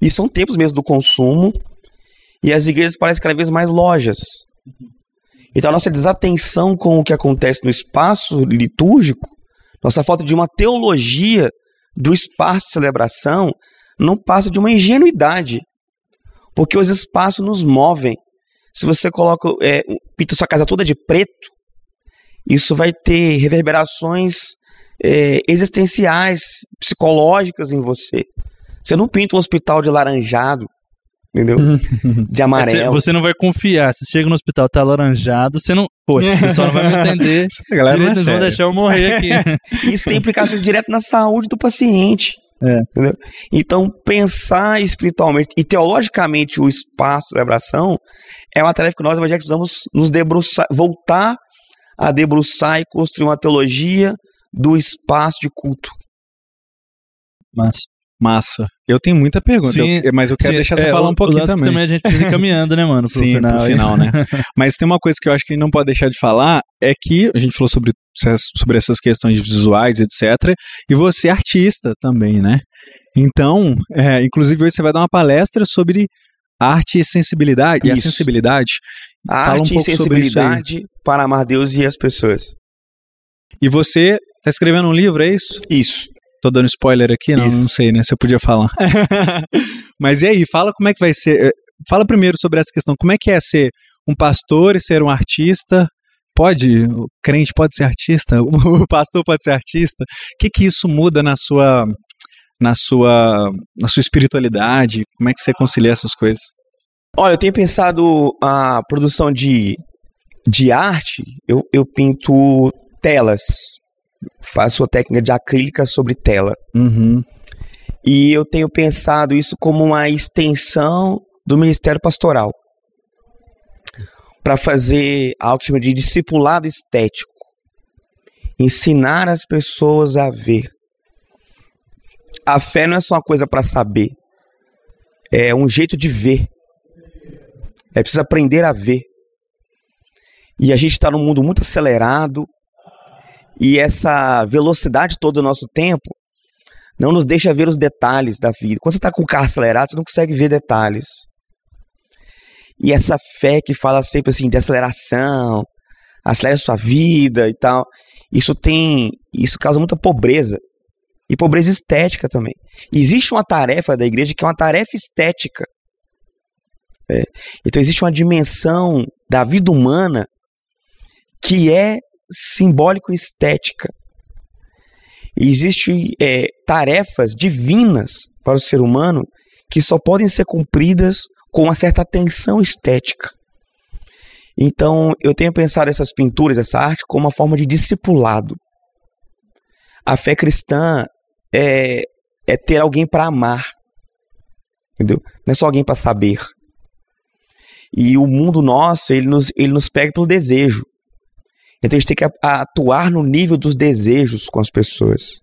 E são templos mesmo do consumo. E as igrejas parecem cada vez mais lojas. Então a nossa desatenção com o que acontece no espaço litúrgico, nossa falta de uma teologia do espaço de celebração, não passa de uma ingenuidade. Porque os espaços nos movem. Se você coloca, é, pinta sua casa toda de preto, isso vai ter reverberações é, existenciais, psicológicas em você. Você não pinta um hospital de laranjado, entendeu? De amarelo. Você não vai confiar. Se chega no hospital tá laranjado, você não. Poxa, o pessoal não vai me entender. A galera não é vão deixar eu morrer aqui. Isso tem implicações diretas na saúde do paciente. É. Entendeu? Então, pensar espiritualmente e teologicamente o espaço de celebração é uma tarefa que nós evangélicos precisamos nos debruçar, voltar a debruçar e construir uma teologia do espaço de culto. Mas, Massa. Eu tenho muita pergunta, Sim, eu- mas eu quero sim, deixar você é, falar um pouquinho que também. a gente precisa ir caminhando, né, mano? Pro Sim, final. pro final, né? Mas tem uma coisa que eu acho que não pode deixar de falar, é que a gente falou sobre, sobre essas questões visuais, etc. E você é artista também, né? Então, é, inclusive hoje você vai dar uma palestra sobre arte e sensibilidade. E a Isso. sensibilidade. A Fala um arte pouco e isso sensibilidade para amar Deus e as pessoas. E você tá escrevendo um livro, é isso? Isso. Tô dando spoiler aqui? Não, Isso. não sei, né? Se eu podia falar. Mas e aí, fala como é que vai ser. eh, Fala primeiro sobre essa questão. Como é que é ser um pastor e ser um artista? Pode? O crente pode ser artista? O pastor pode ser artista? O que que isso muda na sua na sua na sua espiritualidade? Como é que você concilia essas coisas? Olha, eu tenho pensado a produção de, de arte, eu, eu pinto telas. Faço a técnica de acrílica sobre tela. Uhum. E eu tenho pensado isso como uma extensão do ministério pastoral. Para fazer algo que chama de discipulado estético. Ensinar as pessoas a ver. A fé não é só uma coisa para saber. É um jeito de ver. É preciso aprender a ver. E a gente está num mundo muito acelerado. E essa velocidade toda do nosso tempo não nos deixa ver os detalhes da vida. Quando você está com o carro acelerado, você não consegue ver detalhes. E essa fé que fala sempre assim de aceleração, acelera a sua vida e tal, isso tem, isso causa muita pobreza e pobreza estética também. Existe uma tarefa da igreja que é uma tarefa estética. É. Então existe uma dimensão da vida humana que é simbólico-estética. Existem é, tarefas divinas para o ser humano que só podem ser cumpridas com uma certa atenção estética. Então, eu tenho pensado essas pinturas, essa arte, como uma forma de discipulado. A fé cristã é, é ter alguém para amar. Entendeu? Não é só alguém para saber. E o mundo nosso, ele nos, ele nos pega pelo desejo. Então a gente tem que atuar no nível dos desejos com as pessoas,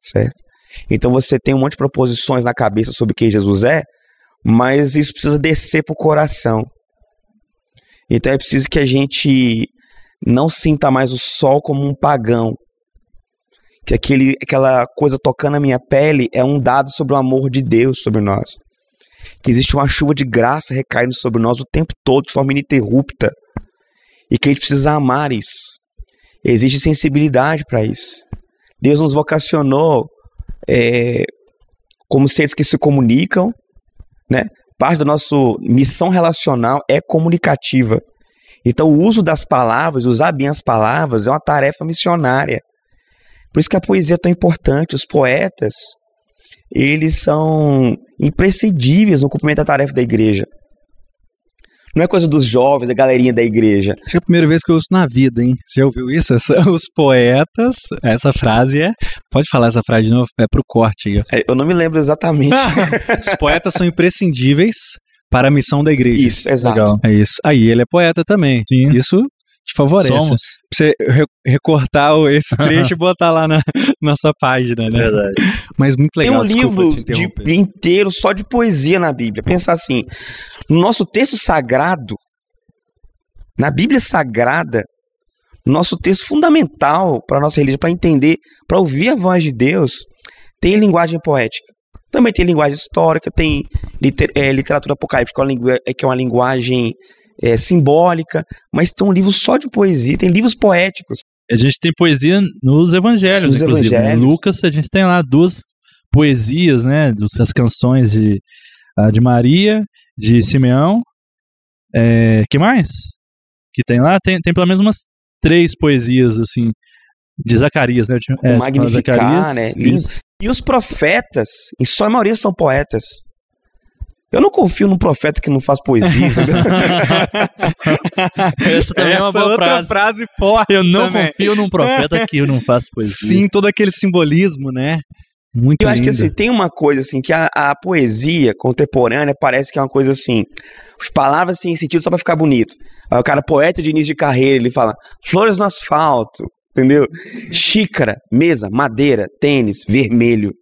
certo? Então você tem um monte de proposições na cabeça sobre quem Jesus é, mas isso precisa descer pro coração. Então é preciso que a gente não sinta mais o sol como um pagão. Que aquele, aquela coisa tocando a minha pele é um dado sobre o amor de Deus sobre nós. Que existe uma chuva de graça recaindo sobre nós o tempo todo, de forma ininterrupta. E que a gente precisa amar isso. Existe sensibilidade para isso. Deus nos vocacionou é, como seres que se comunicam, né? Parte da nossa missão relacional é comunicativa. Então, o uso das palavras, usar bem as palavras, é uma tarefa missionária. Por isso que a poesia é tão importante. Os poetas, eles são imprescindíveis no cumprimento da tarefa da igreja. Não é coisa dos jovens, da galerinha da igreja. Acho que é a primeira vez que eu uso na vida, hein? Você já ouviu isso? Essa- os poetas, essa frase é. Pode falar essa frase de novo? É pro corte aí. É, Eu não me lembro exatamente. Os poetas são imprescindíveis para a missão da igreja. Isso, exato. Legal. É isso. Aí ele é poeta também. Sim. Isso te favorece. Somos. Pra você re- recortar o- esse trecho e botar lá na, na sua página, né? Verdade. Mas muito Tem legal. um desculpa livro te de, inteiro só de poesia na Bíblia. Pensa assim: no nosso texto sagrado, na Bíblia Sagrada, nosso texto fundamental para a nossa religião, para entender, para ouvir a voz de Deus, tem linguagem poética. Também tem linguagem histórica, tem liter- é, literatura apocalíptica, que é uma é, que é uma linguagem é, simbólica, mas tem um livro só de poesia, tem livros poéticos. A gente tem poesia nos evangelhos, Nos inclusive. né? evangelhos. Lucas, a gente tem lá duas poesias, né? As canções de, a de Maria, de Simeão. É, que mais? Que tem lá? Tem, tem pelo menos umas três poesias, assim, de Zacarias, né? É, Magnificar, Zacarias, né? Isso. E os profetas, em sua maioria, são poetas. Eu não confio num profeta que não faz poesia, entendeu? Essa também é uma Essa boa outra frase. forte. Eu não também. confio num profeta que não faz poesia. Sim, todo aquele simbolismo, né? Muito Eu acho que lindo. assim, tem uma coisa assim, que a, a poesia contemporânea parece que é uma coisa assim, palavras sem sentido só pra ficar bonito. Aí o cara, poeta de início de carreira, ele fala, flores no asfalto, entendeu? Xícara, mesa, madeira, tênis, vermelho.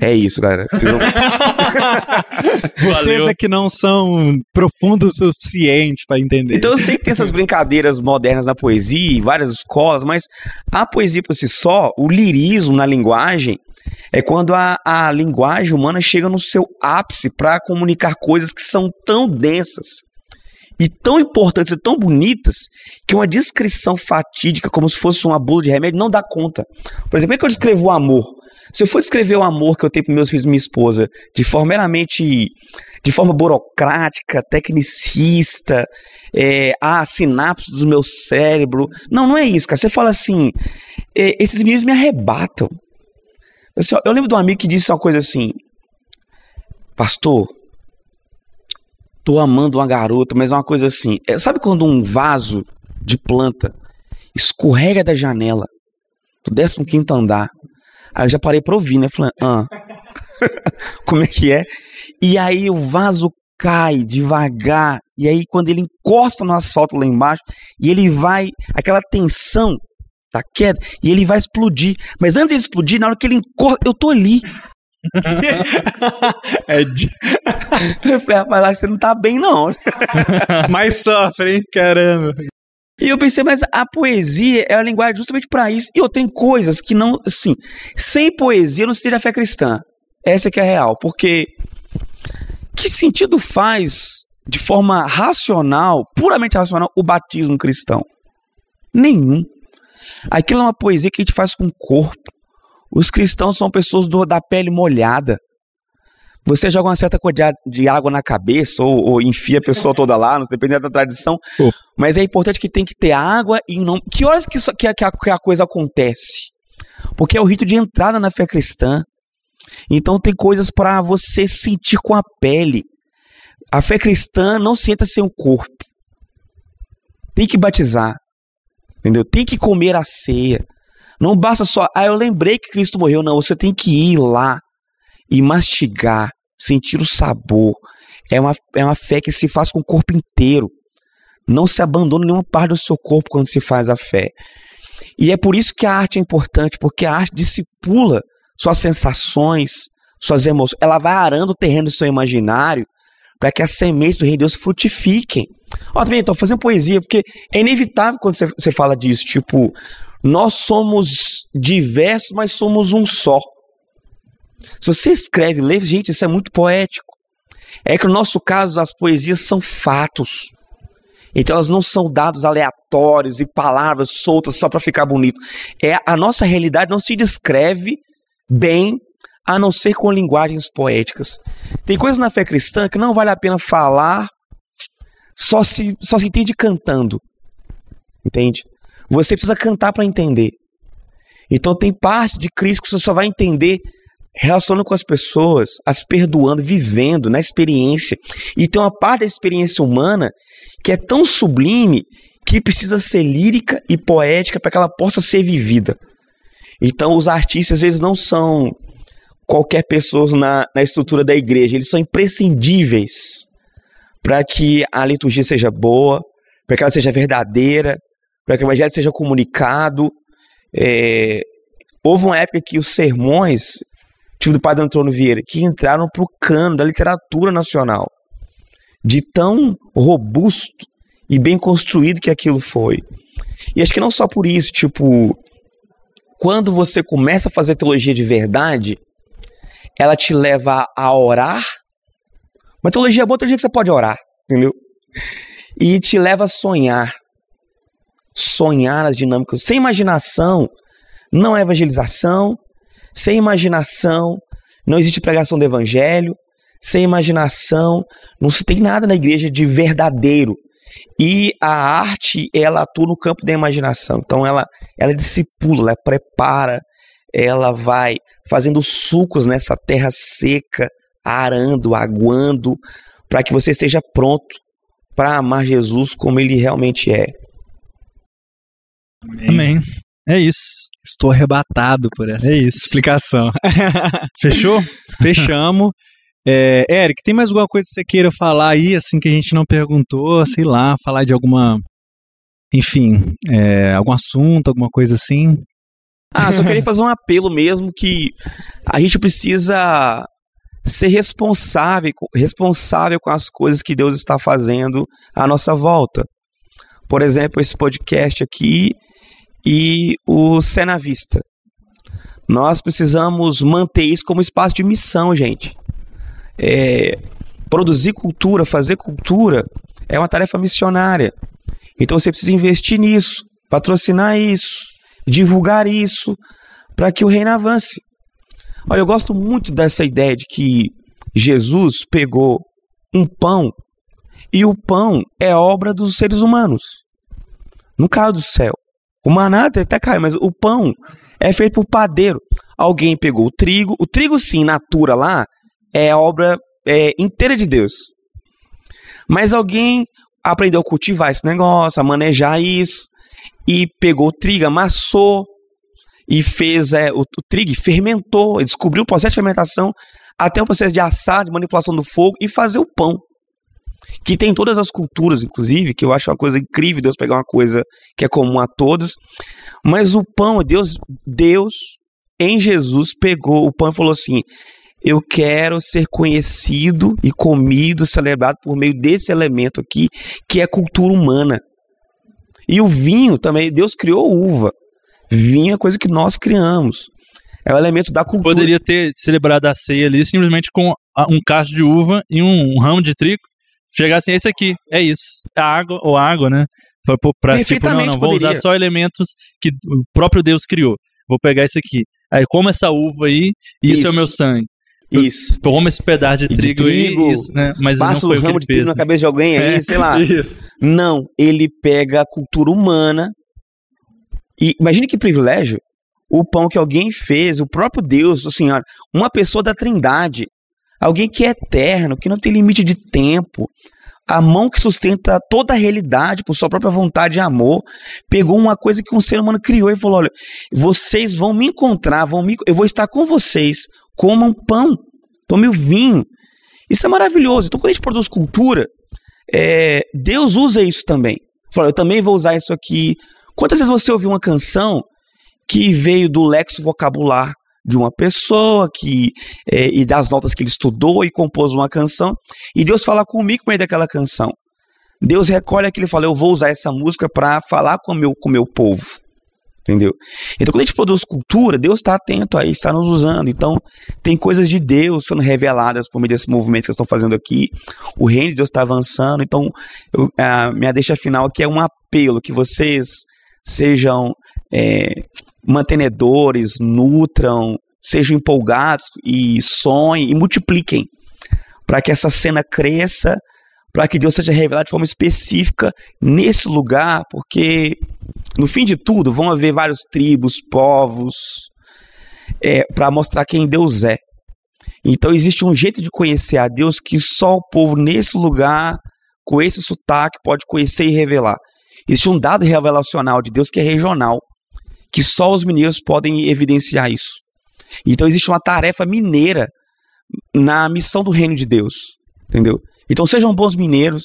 É isso, galera. Fiz um- Vocês Valeu. é que não são profundos o suficiente pra entender. Então eu sei que tem essas brincadeiras modernas na poesia, e várias escolas, mas a poesia por si só, o lirismo na linguagem, é quando a, a linguagem humana chega no seu ápice para comunicar coisas que são tão densas e tão importantes e tão bonitas que uma descrição fatídica, como se fosse uma bula de remédio, não dá conta. Por exemplo, como é que eu descrevo o amor? Se eu for descrever o amor que eu tenho para meus filhos e minha esposa de forma meramente de forma burocrática, tecnicista, é, a sinapse do meu cérebro. Não, não é isso, cara. Você fala assim, é, esses meninos me arrebatam. Assim, eu lembro de um amigo que disse uma coisa assim, pastor, tô amando uma garota, mas é uma coisa assim, é, sabe quando um vaso de planta escorrega da janela do 15 andar? Aí eu já parei pra ouvir, né? Falando, ah, como é que é? E aí o vaso cai devagar, e aí quando ele encosta no asfalto lá embaixo, e ele vai, aquela tensão da queda, e ele vai explodir. Mas antes de explodir, na hora que ele encosta, eu tô ali. É de... Eu falei, rapaz, acho que você não tá bem, não. mais sofre, hein? Caramba. E eu pensei, mas a poesia é a linguagem justamente para isso. E eu tenho coisas que não, assim, sem poesia não se teria fé cristã. Essa que é a real, porque que sentido faz de forma racional, puramente racional, o batismo cristão? Nenhum. Aquilo é uma poesia que a gente faz com o corpo. Os cristãos são pessoas do- da pele molhada. Você joga uma certa quantidade de água na cabeça ou, ou enfia a pessoa toda lá, não dependendo da tradição. Oh. Mas é importante que tem que ter água e não. Que horas que, isso, que, a- que a, coisa acontece? Porque é o rito de entrada na fé cristã. Então tem coisas para você sentir com a pele. A fé cristã não se entra sem o corpo. Tem que batizar. Entendeu? Tem que comer a ceia. Não basta só, ah, eu lembrei que Cristo morreu. Não, você tem que ir lá e mastigar, sentir o sabor. É uma, é uma fé que se faz com o corpo inteiro. Não se abandona nenhuma parte do seu corpo quando se faz a fé. E é por isso que a arte é importante, porque a arte discipula suas sensações, suas emoções. Ela vai arando o terreno do seu imaginário para que as sementes do reino de Deus frutifiquem. Ó, tá vendo? Então, fazendo poesia, porque é inevitável quando você fala disso. Tipo, nós somos diversos, mas somos um só. Se você escreve, lê, gente, isso é muito poético. É que no nosso caso as poesias são fatos. Então elas não são dados aleatórios e palavras soltas só para ficar bonito. É a nossa realidade não se descreve bem a não ser com linguagens poéticas. Tem coisas na fé cristã que não vale a pena falar, só se, só se entende cantando. Entende? Você precisa cantar para entender. Então tem parte de Cristo que você só vai entender relacionando com as pessoas, as perdoando, vivendo na experiência. E tem uma parte da experiência humana que é tão sublime que precisa ser lírica e poética para que ela possa ser vivida. Então os artistas eles não são qualquer pessoa na, na estrutura da igreja, eles são imprescindíveis para que a liturgia seja boa, para que ela seja verdadeira, para que o evangelho seja comunicado. É, houve uma época que os sermões, tipo do Padre Antônio Vieira, que entraram para o cano da literatura nacional, de tão robusto e bem construído que aquilo foi. E acho que não só por isso, tipo, quando você começa a fazer teologia de verdade, ela te leva a orar. Uma teologia boa, teologia que você pode orar, entendeu? E te leva a sonhar. Sonhar as dinâmicas. Sem imaginação, não é evangelização. Sem imaginação, não existe pregação do evangelho. Sem imaginação, não se tem nada na igreja de verdadeiro. E a arte, ela atua no campo da imaginação. Então, ela, ela discipula, ela prepara, ela vai fazendo sucos nessa terra seca, arando, aguando, para que você esteja pronto para amar Jesus como ele realmente é. Amém. É isso. Estou arrebatado por essa É isso. explicação. Fechou? Fechamos. É, Eric, tem mais alguma coisa que você queira falar aí, assim, que a gente não perguntou? Sei lá, falar de alguma. Enfim, é, algum assunto, alguma coisa assim? Ah, só queria fazer um apelo mesmo que a gente precisa ser responsável, responsável com as coisas que Deus está fazendo à nossa volta. Por exemplo, esse podcast aqui e o Cena Vista. Nós precisamos manter isso como espaço de missão, gente. É, produzir cultura, fazer cultura é uma tarefa missionária. Então você precisa investir nisso, patrocinar isso, divulgar isso, para que o reino avance. Olha, eu gosto muito dessa ideia de que Jesus pegou um pão e o pão é obra dos seres humanos. Não caiu do céu. O maná até cai, mas o pão é feito por padeiro. Alguém pegou o trigo, o trigo sim, natura lá, é obra é, inteira de Deus. Mas alguém aprendeu a cultivar esse negócio, a manejar isso, e pegou o trigo, amassou e fez é, o, o trigo, fermentou, descobriu o processo de fermentação, até o processo de assar, de manipulação do fogo e fazer o pão. Que tem todas as culturas, inclusive, que eu acho uma coisa incrível Deus pegar uma coisa que é comum a todos. Mas o pão, Deus, Deus em Jesus pegou o pão e falou assim: eu quero ser conhecido e comido, celebrado por meio desse elemento aqui, que é cultura humana. E o vinho também, Deus criou uva. Vinho é coisa que nós criamos. É um elemento da cultura. Poderia ter celebrado a ceia ali simplesmente com um cacho de uva e um ramo de trigo. Chegar assim, esse aqui, é isso. É água ou água, né? Pra, pra, tipo, não, não, vou usar poderia. só elementos que o próprio Deus criou. Vou pegar esse aqui. Aí como essa uva aí, e isso, é o Isso. meu sangue. Isso. Como esse pedaço de E de trigo, trigo, aí, isso, né? Mas Passa não um foi o que ramo ele de fez, trigo na né? cabeça de alguém aí, É. sei lá. Isso. Não, ele pega a cultura humana. E imagine que privilégio o pão que alguém fez, o próprio Deus, o Senhor, uma pessoa da Trindade, alguém que é eterno, que não tem limite de tempo, a mão que sustenta toda a realidade por sua própria vontade e amor, pegou uma coisa que um ser humano criou e falou: olha, vocês vão me encontrar, vão me, eu vou estar com vocês, comam pão, tomem o vinho. Isso é maravilhoso. Então, quando a gente produz cultura, é, Deus usa isso também. Fala, eu também vou usar isso aqui. Quantas vezes você ouviu uma canção que veio do lexo vocabular de uma pessoa que é, e das notas que ele estudou e compôs uma canção e Deus fala comigo por meio daquela canção. Deus recolhe aquilo e fala: Eu vou usar essa música para falar com o meu, com meu povo. Entendeu? Então, quando a gente produz cultura, Deus está atento aí, está nos usando. Então, tem coisas de Deus sendo reveladas por meio desse movimento que vocês estão fazendo aqui. O reino de Deus está avançando. Então, eu- a minha deixa final aqui é um apelo que vocês sejam é, mantenedores, nutram, sejam empolgados e sonhem e multipliquem para que essa cena cresça, para que Deus seja revelado de forma específica nesse lugar, porque no fim de tudo vão haver vários tribos, povos, é, para mostrar quem Deus é. Então existe um jeito de conhecer a Deus que só o povo nesse lugar, com esse sotaque, pode conhecer e revelar. Existe um dado revelacional de Deus que é regional, que só os mineiros podem evidenciar isso. Então existe uma tarefa mineira na missão do reino de Deus, entendeu? Então sejam bons mineiros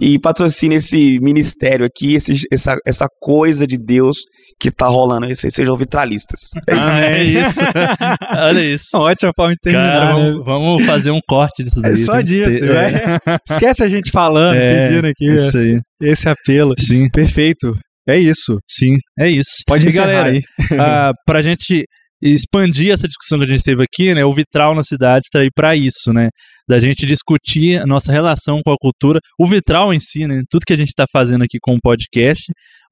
e patrocinem esse ministério aqui, esse, essa, essa coisa de Deus que tá rolando aí, sejam vitralistas. É isso. Ah, é isso. Olha isso. Ótima forma de terminar. Cara, né? vamos, vamos fazer um corte disso daí. É só disso, ter- né? Esquece a gente falando, É, pedindo aqui esse, esse apelo. Sim, Perfeito. É isso. sim, é isso. Pode e galera, aí. ah, pra gente expandir essa discussão que a gente teve aqui, né? O Vitral na cidade está aí para isso, né? Da gente discutir a nossa relação com a cultura, o Vitral em si, né? Tudo que a gente está fazendo aqui com o podcast,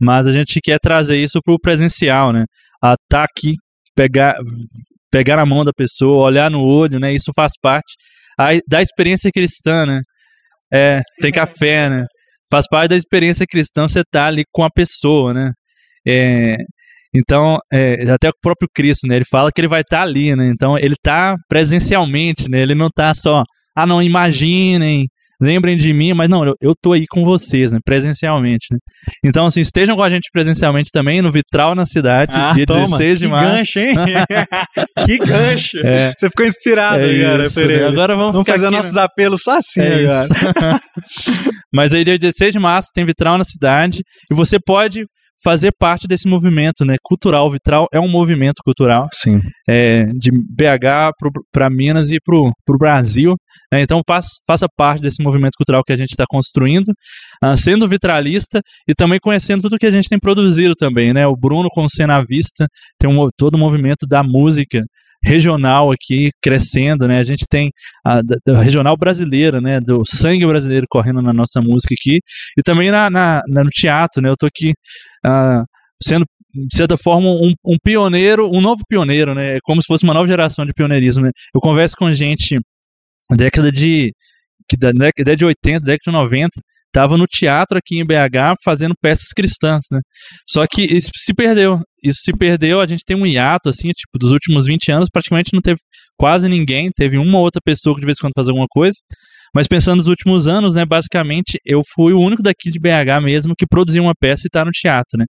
mas a gente quer trazer isso pro presencial, né? A tá aqui, pegar, pegar na mão da pessoa, olhar no olho, né? Isso faz parte aí da experiência cristã, né? É, tem café, né? Faz parte da experiência cristã você tá ali com a pessoa, né? É, então, é, até o próprio Cristo, né? Ele fala que ele vai estar ali, né? Então, ele tá presencialmente, né? Ele não tá só, ah, não, imaginem, lembrem de mim, mas não, eu, eu tô aí com vocês, né? Presencialmente, né? Então, assim, estejam com a gente presencialmente também no Vitral na cidade, dia 16 de Ah, que março. gancho, hein? que gancho. É. Você ficou inspirado, É cara, isso, né? Agora vamos, Vamos fazer aqui, nossos apelos só assim É agora. Mas aí, dia 16 de março, tem Vitral na cidade e você pode fazer parte desse movimento, né? Cultural. Vitral é um movimento cultural Sim. é, de BH para Minas e para o Brasil. né? Então, faça, faça parte desse movimento cultural que a gente está construindo, ah, sendo vitralista e também conhecendo tudo que a gente tem produzido também. Né? O Bruno, com o Cena Vista, tem um, todo o movimento da música regional aqui crescendo, né? A gente tem a da regional brasileira, né? Do sangue brasileiro correndo na nossa música aqui e também na, na- na- no teatro, né? Eu tô aqui ah, sendo de certa forma um, um pioneiro, um novo pioneiro, né? É como se fosse uma nova geração de pioneirismo. Né? Eu converso com gente na década de que da né, década de 80, década de 90, tava no teatro aqui em BH fazendo peças cristãs, né? Só que isso se perdeu. Isso se perdeu, a gente tem um hiato assim, tipo, dos últimos 20 anos, praticamente não teve quase ninguém, teve uma ou outra pessoa que de vez em quando fazia alguma coisa. Mas pensando nos últimos anos, né, basicamente, eu fui o único daqui de BH mesmo que produziu uma peça e tá no teatro, né?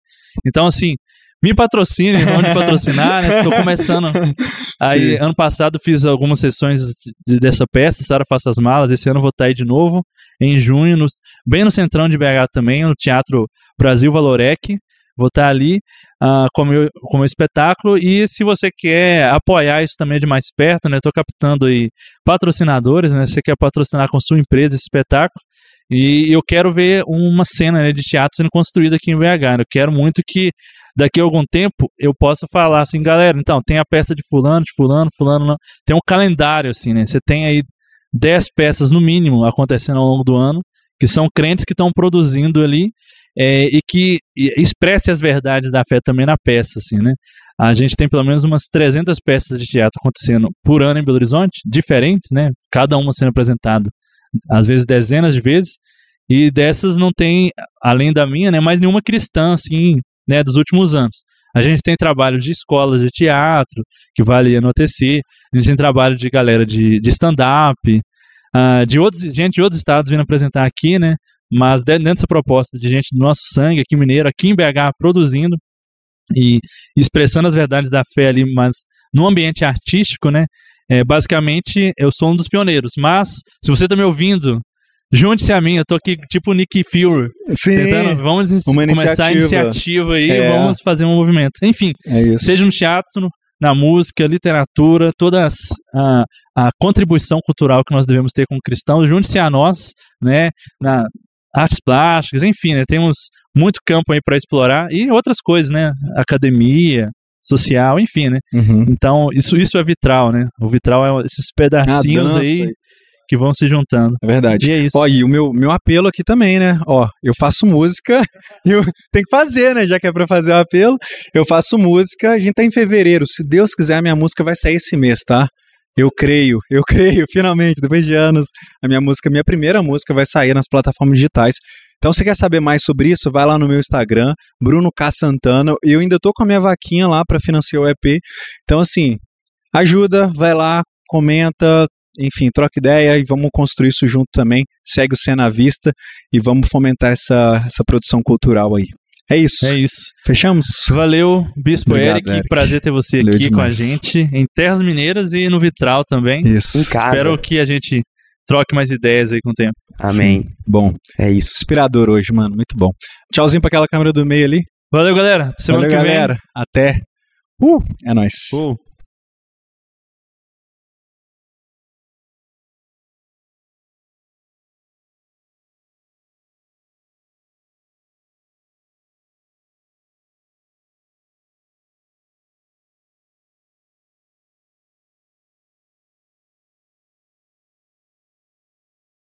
Então, assim, me patrocinem, onde patrocinar, né? Tô começando. Aí, Sim. ano passado, fiz algumas sessões de- dessa peça, Sara Faça as Malas. Esse ano vou estar aí de novo, em junho, no- bem no centrão de BH também, no Teatro Brasil Valorec. Vou estar ali ah, com o meu, com meu espetáculo. E se você quer apoiar isso também de mais perto, né? Tô captando aí patrocinadores, né? Você quer patrocinar com sua empresa esse espetáculo. E eu quero ver uma cena né, de teatro sendo construída aqui em BH. né? Eu quero muito que daqui a algum tempo eu possa falar assim, galera, então, tem a peça de fulano, de fulano, fulano, não. tem um calendário assim, né? Você tem aí 10 peças no mínimo acontecendo ao longo do ano, que são crentes que estão produzindo ali é, e que e expresse as verdades da fé também na peça, assim, né? A gente tem pelo menos umas 300 peças de teatro acontecendo por ano em Belo Horizonte, diferentes, né? Cada uma sendo apresentada, às vezes dezenas de vezes, e dessas não tem, além da minha, né, mais nenhuma cristã, assim, né, dos últimos anos. A gente tem trabalho de escolas de teatro, que vale no ATC, a gente tem trabalho de galera de, de stand-up, ah, de outros, gente de outros estados vindo apresentar aqui, né, mas dentro dessa proposta de gente do nosso sangue, aqui mineiro, aqui em BH, produzindo e expressando as verdades da fé ali, mas no ambiente artístico, né, é, basicamente eu sou um dos pioneiros, mas se você tá me ouvindo, junte-se a mim, eu tô aqui tipo Nick Fury, Sim. tentando, vamos começar a iniciativa. aí, É. vamos fazer um movimento. Enfim, É seja no teatro, na música, literatura, toda a, a contribuição cultural que nós devemos ter como cristãos, junte-se a nós, né, na artes plásticas, enfim, né, temos muito campo aí para explorar e outras coisas, né, academia, social, enfim, né. Uhum. Então, isso isso é vitral, né? O vitral é esses pedacinhos aí que vão se juntando. É verdade. E é isso. Ó, e o meu, meu apelo aqui também, né? Ó, eu faço música, eu tenho que fazer, né? Já que é pra fazer o apelo, eu faço música, a gente tá em fevereiro. Se Deus quiser, a minha música vai sair esse mês, tá? Eu creio, eu creio, finalmente, depois de anos, a minha música, minha primeira música vai sair nas plataformas digitais. Então, se quer saber mais sobre isso, vai lá no meu Instagram, Bruno K. Santana. Eu ainda tô com a minha vaquinha lá para financiar o EP. Então, assim, ajuda, vai lá, comenta, enfim, troca ideia e vamos construir isso junto também. Segue o Cena à Vista e vamos fomentar essa, essa produção cultural aí. É isso. É isso. Fechamos? Valeu, Bispo Obrigado, Eric. Eric. Prazer ter você Valeu aqui com a demais. gente em Terras Mineiras e no Vitral também. Isso. Em casa. Espero que a gente troque mais ideias aí com o tempo. Amém. Bom, É isso. inspirador hoje, mano. Muito bom. Tchauzinho pra aquela câmera do meio ali. Valeu, galera. Semana Valeu, que vem. galera. Até. Uh, é nóis. Uh.